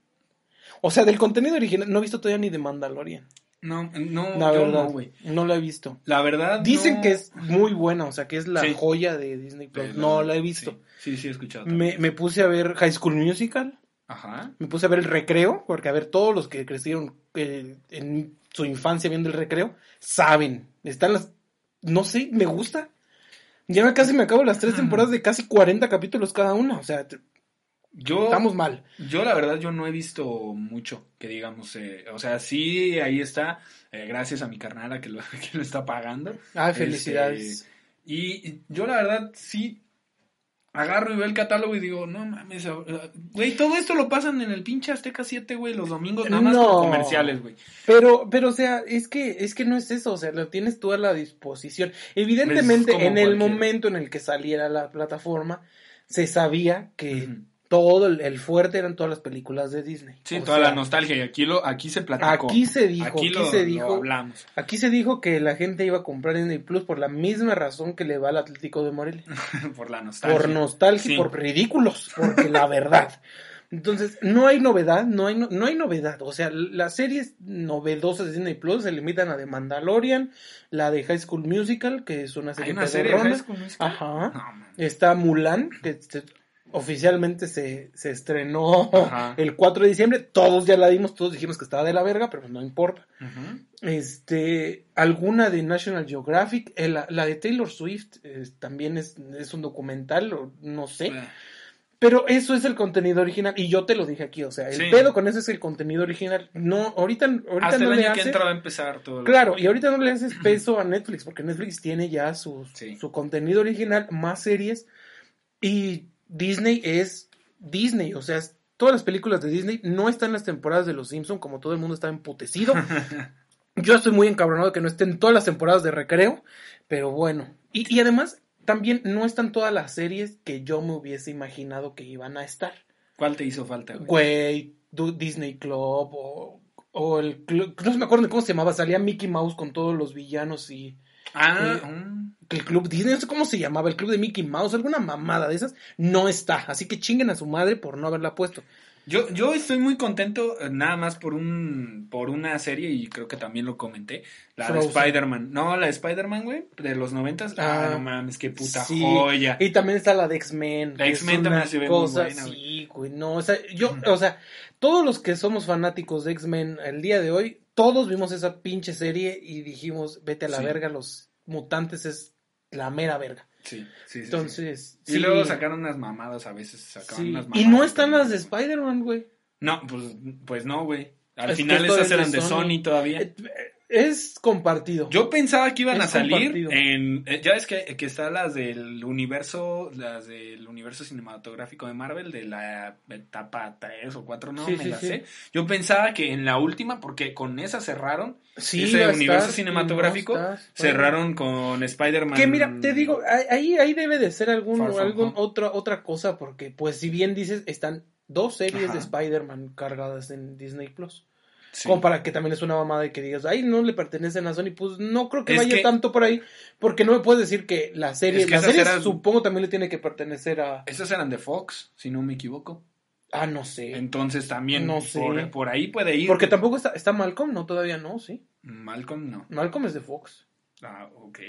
O sea, del contenido original, no he visto todavía ni de Mandalorian. No, no, La verdad, no, güey. no la he visto. La verdad. Dicen no- que es muy buena, o sea, que es la Sí. joya de Disney Plus. de No la he visto. Sí, sí, sí he escuchado. Me, me puse a ver High School Musical, Ajá. me puse a ver el recreo, porque a ver, todos los que crecieron eh, en su infancia viendo el recreo, saben, están las... No sé, me gusta. Ya casi me acabo las tres temporadas de casi 40 capítulos cada una, o sea, Yo, estamos mal. yo la verdad, yo no he visto mucho, que digamos, eh, o sea, sí, ahí está, eh, gracias a mi carnala que lo, [LAUGHS] que lo está pagando. Ay, Este, felicidades. Y yo la verdad, sí, agarro y veo el catálogo y digo, no mames, ah, güey, todo esto lo pasan en el pinche Azteca 7, güey, los domingos, nada más No. por comerciales, güey. Pero, pero, o sea, es que, es que no es eso, o sea, lo tienes tú a la disposición. Evidentemente, en el momento en el que saliera la plataforma, se sabía que. Todo el, el fuerte eran todas las películas de Disney. Sí, O toda sea, la nostalgia, y aquí, lo, aquí se platicó. Aquí se dijo, aquí, Aquí lo, se lo dijo, hablamos. aquí se dijo que la gente iba a comprar Disney Plus por la misma razón que le va al Atlético de Morelia. [LAUGHS] por la nostalgia. Por nostalgia Sí. y por ridículos, porque la verdad. Entonces, no hay novedad, no hay, no, no hay novedad. O sea, las series novedosas de Disney Plus se limitan a The Mandalorian, la de High School Musical, que es una serie Hay una serie de. High School Musical? Ajá. No. Está Mulan, que se- oficialmente se, se estrenó Ajá. [LAUGHS] el 4 de diciembre. Todos ya la dimos, todos dijimos que estaba de la verga, pero no importa. Este, alguna de National Geographic, eh, la, la de Taylor Swift eh, también es, es un documental, o no sé. Pero eso es el contenido original. Y yo te lo dije aquí, o sea, el Sí. pedo con eso es el contenido original. No, ahorita, ahorita Hasta no el le año que entra va a empezar todo. Claro, y ahorita no le haces peso a Netflix, porque Netflix tiene ya su, Sí. su contenido original, más series. Y Disney es Disney, o sea, es todas las películas de Disney, no están en las temporadas de Los Simpson como todo el mundo está emputecido. [LAUGHS] Yo estoy muy encabronado de que no estén todas las temporadas de recreo, pero bueno. Y, y además, también no están todas las series que yo me hubiese imaginado que iban a estar. ¿Cuál te hizo falta, güey? Disney Club o, o el club, no me acuerdo de cómo se llamaba, salía Mickey Mouse con todos los villanos y Ah, Eh, el club Disney, no sé cómo se llamaba, el club de Mickey Mouse, alguna mamada de esas, no está. Así que chinguen a su madre por no haberla puesto. Yo, yo estoy muy contento eh, nada más por un por una serie y creo que también lo comenté. La de Frozen. Spider-Man. No, la de Spider-Man, güey, de los noventas. Ah, Ah, no mames, qué puta Sí, joya. Y también está la de X-Men. La X-Men también se ve muy cosa, buena, güey. Sí, güey, no, o sea, yo, o sea, todos los que somos fanáticos de X-Men el día de hoy, todos vimos esa pinche serie y dijimos, vete a la Sí. verga, los mutantes es la mera verga. Sí, sí, sí, sí. Entonces, Y sí. luego sacaron unas mamadas a veces. Sacaban Sí. unas Y mamadas no están las de. Spider-Man, güey. No, pues, pues no, güey. Al Es final esas eran de Sony. Sony todavía. Eh, Es compartido. Yo pensaba que iban Es a salir compartido. en eh, ya ves que, que están las del universo las del universo cinematográfico de Marvel de la etapa 3 o 4 no Sí, me sí, la sí. sé. Yo pensaba que en la última porque con esa cerraron Sí, ese universo cinematográfico no cerraron con Spider-Man. Que mira, te digo, ahí, ahí debe de ser algún, algún otra, otra cosa, porque pues si bien dices, están dos series Ajá. de Spider-Man cargadas en Disney Plus. Sí. Como para que también es una mamada de que digas, ay, no le pertenecen a Sony, pues no creo que Es vaya que- tanto por ahí, porque no me puedes decir que la serie, Es que la serie eran- supongo también le tiene que pertenecer a, Esas eran de Fox, si no me equivoco. ah, no sé, Entonces también No sé. por, por ahí puede ir. porque tampoco está, está Malcolm, no, todavía no, sí, Malcolm no. Malcolm es de Fox, Ah, ok.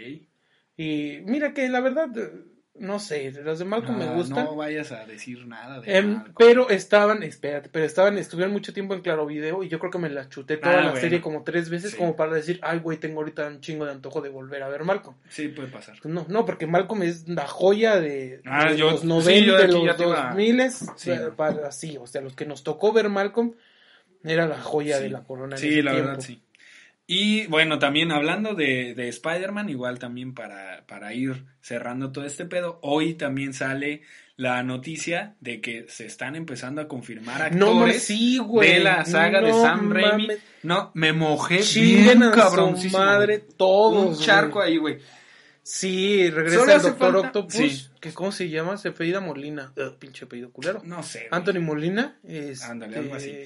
y mira que la verdad, eh, no sé, las de Malcolm me Ah, gustan. No vayas a decir nada de Em, pero estaban, espérate, pero estaban, estuvieron mucho tiempo en Claro Video y yo creo que me la chuté toda Ah, la bueno. serie como tres veces Sí. como para decir, ay güey, tengo ahorita un chingo de antojo de volver a ver Malcolm. Sí, puede pasar. No, no, porque Malcolm es la joya de, Ah, de yo- los sí, 90, yo de de aquí ya los te iba- 2000, Sí. para así, o sea, los que nos tocó ver Malcolm era la joya Sí. de la corona. Sí, la tiempo. verdad sí. Y bueno, también hablando de, de Spider-Man, igual también para, para ir cerrando todo este pedo, hoy también sale la noticia de que se están empezando a confirmar actores No sí, de la saga de Sam Raimi. No, me mojé bien cabroncísimo. madre todos. Un charco ahí, güey. Sí, regresa el Doctor falta- Octopus. Sí. Que ¿Cómo se llama? Se apellida Molina. Eh, pinche apellido culero. No sé. Anthony Molina. Este, Ándale, algo así.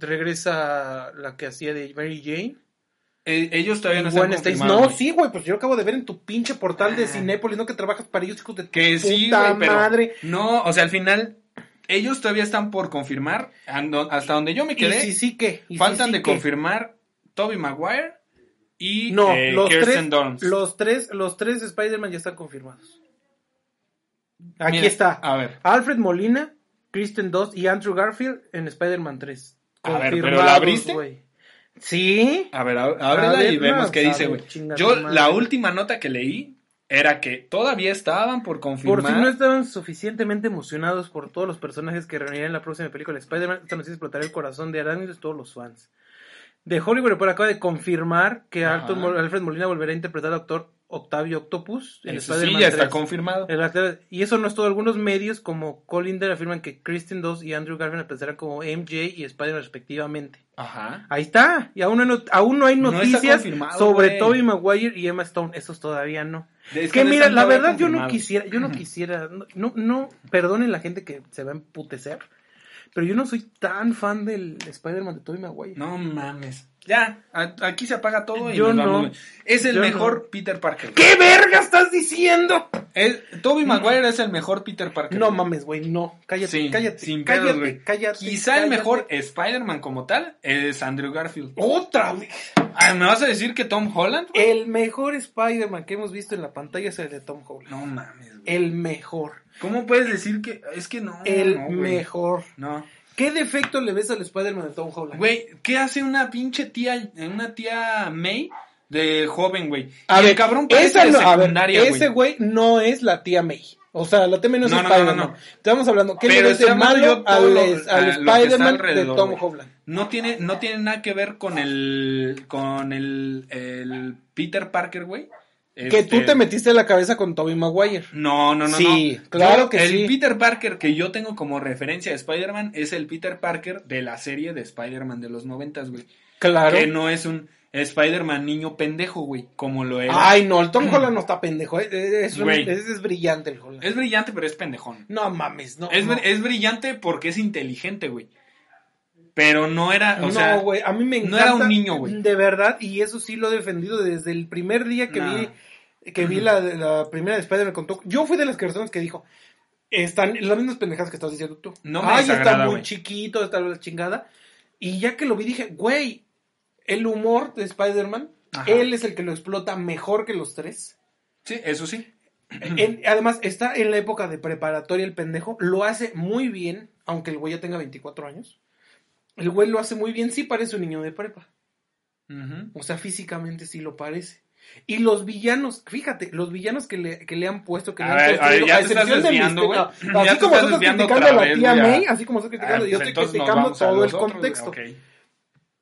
Regresa la que hacía de Mary Jane. Eh, ellos todavía no están confirmados, No, sí, güey, pues yo acabo de ver en tu pinche portal de Ah. Cinépolis, ¿no? Que trabajas para ellos, hijos de Que sí, puta pero madre. no, o sea, al final ellos todavía están por confirmar, hasta donde yo me quedé, sí, sí, sí, faltan sí, de confirmar Toby Maguire y No, eh, los, Kirsten tres, los tres, los tres Spider-Man ya están confirmados. Aquí Mira, está. A ver, Alfred Molina, Kristen Dunst y Andrew Garfield en Spider-Man 3. A ver, ¿pero la abriste? Sí. a ver, ábrela A ver, y vemos no, qué dice, güey. Yo, la última nota que leí era que todavía estaban por confirmar. Por si no estaban suficientemente emocionados por todos los personajes que reunirían en la próxima película de Spider-Man, esta noticia explotará el corazón de arácnidos todos los fans. De Hollywood Report acaba de confirmar que Alfred Molina volverá a interpretar al actor Octavio Octopus en Eso sí, Spider-Man ya está 3. confirmado. Y eso no es todo. Algunos medios como Colinder afirman que Kristen Dunst y Andrew Garfield aparecerán como MJ y Spider-Man respectivamente. Ajá. Ahí está. Y aún no, hay aún no hay noticias sobre güey. Tobey Maguire y Emma Stone. Esos todavía no. Es que mira, la verdad yo no quisiera, yo no [CLEARS THROAT] quisiera, no, no, no, perdonen la gente que se va a emputecer, pero yo no soy tan fan del Spider-Man de Tobey Maguire. No mames. Ya, a- aquí se apaga todo y Yo nos vamos, no. Es el Yo mejor Peter Parker. ¿Qué verga estás diciendo? El, Toby Maguire es el mejor Peter Parker. No mames, güey, no, cállate, Sí, cállate, sin pedos, cállate, cállate. Quizá el mejor Spider-Man como tal es Andrew Garfield. Otra vez. Ah, ¿Me vas a decir que Tom Holland? El mejor Spider-Man que hemos visto en la pantalla es el de Tom Holland. No mames, güey. El mejor, ¿Cómo puedes decir que.? Es que no. el no, mejor. No. ¿Qué defecto le ves al Spider-Man de Tom Holland? Güey, ¿qué hace una pinche tía, una tía May de joven, güey? A Y ver, el cabrón esa de no, a ver, secundaria, ese güey. no es la tía May. O sea, la tía May no es No, no, Spider-Man. no, No, no. Estamos hablando, ¿qué Pero le ves de malo al, al Spider-Man de Tom. Holland? No tiene, no tiene nada que ver con el, con el, el Peter Parker, güey, Que tú Este, te metiste en la cabeza con Tobey Maguire. No, no, no, Sí, no. claro Yo, que el sí. Peter Parker que yo tengo como referencia de Spider-Man es el Peter Parker de la serie de Spider-Man de los noventas, güey. Claro. Que no es un Spider-Man niño pendejo, güey, como lo era. Ay, no, el Tom Holland no está pendejo. eh, eh, Es, es, es brillante el Holland. Es brillante, pero es pendejón. No mames, no. Es, no. es brillante porque es inteligente, güey. Pero no era, o no, sea, a mí me no encanta. era un niño, güey. De verdad, y eso sí lo he defendido desde el primer día que No. vi que vi la, la primera de Spider-Man con. Yo fui de las personas que dijo, están las mismas pendejadas que estás diciendo tú. No me Ay, está muy chiquito, está la chingada. Y ya que lo vi dije, güey, el humor de Spider-Man, él es el que lo explota mejor que los tres. sí, eso sí. Además, está en la época de preparatoria el pendejo, lo hace muy bien, aunque el güey ya tenga 24 años. El güey lo hace muy bien, sí parece un niño de prepa. O sea, físicamente sí lo parece. Y los villanos, fíjate, los villanos que le, que le han puesto, que le A han ver, construido, a ver, a excepción de desviando, güey. no, [LAUGHS] así como estás criticando a la tía May, así como estás Ah, criticando, pues yo estoy entonces nos criticando todo el otros, contexto.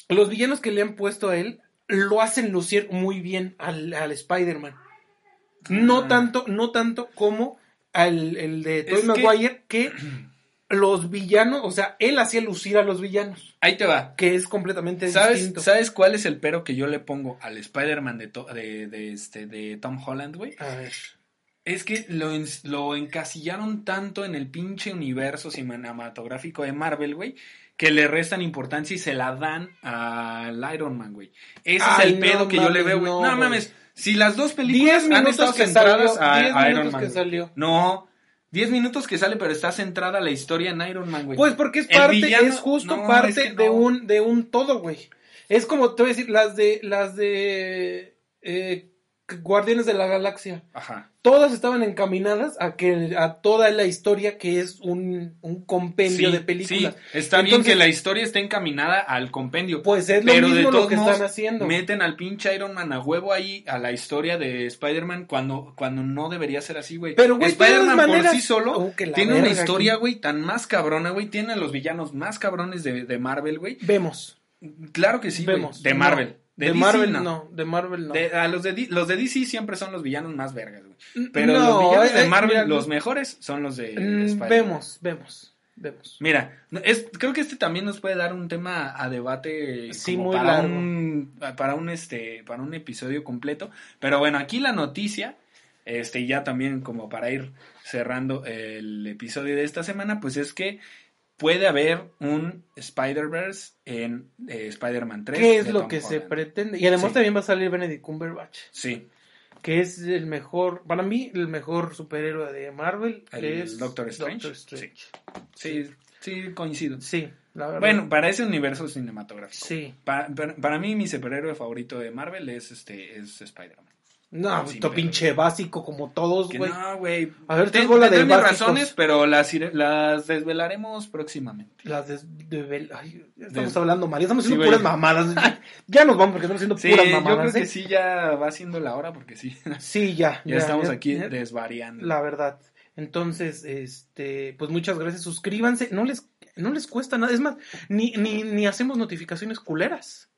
Los villanos que le han puesto a él lo hacen lucir muy bien al, al Spider-Man. No Ah. tanto, no tanto como al el de Tobey que- Maguire, que [CLEARS THROAT] los villanos, o sea, él hacía lucir a los villanos, Ahí te va. que es completamente ¿Sabes, distinto. ¿Sabes cuál es el pero que yo le pongo al Spider-Man de, to- de, de, este, de Tom Holland, güey? A ver. Es que lo, en- lo encasillaron tanto en el pinche universo cinematográfico de Marvel, güey, que le restan importancia y se la dan al Iron Man, güey. Ese Ay, es el no pedo que yo le veo, güey. no, No, mames, si las dos películas han estado centradas salió, a, Iron Man. que güey. salió. No, 10 minutos que sale, pero está centrada la historia en Iron Man, güey. Pues porque es parte, villano- es justo no, parte es que de un de un todo, güey. Es como te voy a decir las de las de eh, Guardianes de la Galaxia. Ajá. Todas estaban encaminadas a que a toda la historia que es un, un compendio Sí, de películas. sí, está bien que la historia esté encaminada al compendio. Pues es lo pero mismo de lo todos que modos, están haciendo. Meten al pinche Iron Man a huevo ahí a la historia de Spider-Man cuando, cuando no debería ser así, güey. Pero, güey, Spider-Man por sí solo Oh, que tiene una historia, güey, tan más cabrona, güey. Tiene a los villanos más cabrones de, de Marvel, güey. Vemos. Claro que sí, vemos. De No, De, DC, Marvel no. no. De Marvel no. De- a los, de, los de DC siempre son los villanos más vergas, güey. Pero No, los villanos de eh, Marvel, mira, los mejores, son los de Mm, Spider-Man. vemos, vemos, vemos. Mira, es, creo que este también nos puede dar un tema a debate Sí, muy para largo. un para un este para un episodio completo, pero bueno, aquí la noticia este ya también como para ir cerrando el episodio de esta semana, pues es que puede haber un Spider-Verse en eh, Spider-Man 3. ¿Qué es lo Tom que se pretende? Y además Sí. también va a salir Benedict Cumberbatch, Sí, que es el mejor, para mí, el mejor superhéroe de Marvel. El es Doctor Strange. Doctor Strange. sí, sí, coincido. Sí, la verdad. Bueno, para ese universo cinematográfico. sí. Pa- para, para mí mi superhéroe favorito de Marvel es este es Spider-Man. No, Sí, to pero- pinche básico como todos, güey. no, güey. A ver, tengo la de básicos. razones, pero las, las desvelaremos próximamente. Las de, de Bel- Ay, ya estamos De- hablando mal, estamos haciendo puras mamadas. [LAUGHS] ya nos vamos porque estamos haciendo Sí, puras yo creo mamadas. que sí ya va siendo la hora porque sí. [LAUGHS] Sí, ya. ya, estamos ya, aquí ya. desvariando. La verdad. Entonces, este, pues muchas gracias. Suscríbanse. No les, no les cuesta nada. Es más, ni, ni, ni hacemos notificaciones culeras.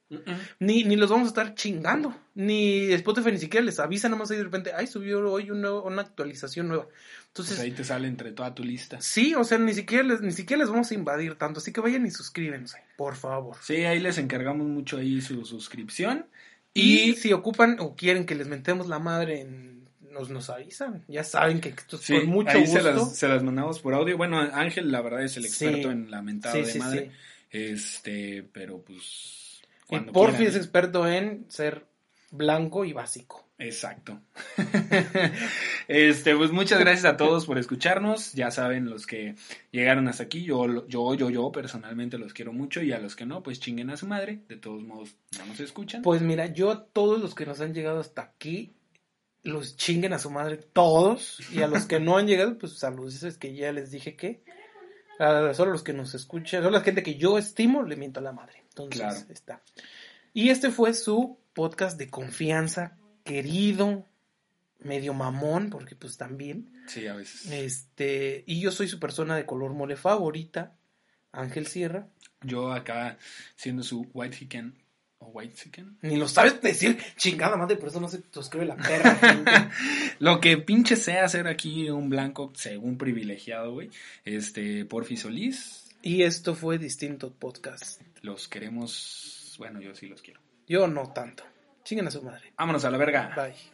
Ni, ni los vamos a estar chingando. Ni Spotify ni siquiera les avisa nada más ahí de repente, ay, subió hoy un nuevo- una actualización nueva. Entonces, Pues ahí te sale entre toda tu lista. sí, o sea, ni siquiera les, ni siquiera les vamos a invadir tanto. Así que vayan y suscríbanse, por favor. Sí, ahí les encargamos mucho ahí su suscripción. Y Y si ocupan o quieren que les mentemos la madre, en- nos, nos avisan. Ya saben que esto es sí, con mucho ahí gusto. se las, se las mandamos por audio. Bueno, Ángel, la verdad, es el Sí. experto en la mentada Sí, de sí, madre. sí. Este, pero pues. Y Porfi quieran. es experto en ser blanco y básico. Exacto. [LAUGHS] este, pues muchas gracias a todos por escucharnos. Ya saben, los que llegaron hasta aquí, yo, yo, yo, yo personalmente los quiero mucho. Y a los que no, pues chinguen a su madre. De todos modos, no nos escuchan. Pues mira, yo a todos los que nos han llegado hasta aquí, los chinguen a su madre todos. Y a los que no han llegado, pues saludos. Es que ya les dije que. A solo los que nos escuchan, solo la gente que yo estimo, le miento a la madre. Entonces, Claro. está. Y este fue su podcast de confianza, querido, medio mamón, porque pues también. Sí, a veces. Este, y yo soy su persona de color mole favorita, Ángel Sierra. Yo acá, siendo su white chicken O white chicken. Ni lo sabes decir, chingada madre, por eso no se suscribe la perra. [LAUGHS] Lo que pinche sea ser aquí un blanco según privilegiado, güey. Este, Porfi Solís, y esto fue Distinto Podcast. los queremos. Bueno, yo sí los quiero. Yo no tanto. Chinguen a su madre. Vámonos a la verga. Bye.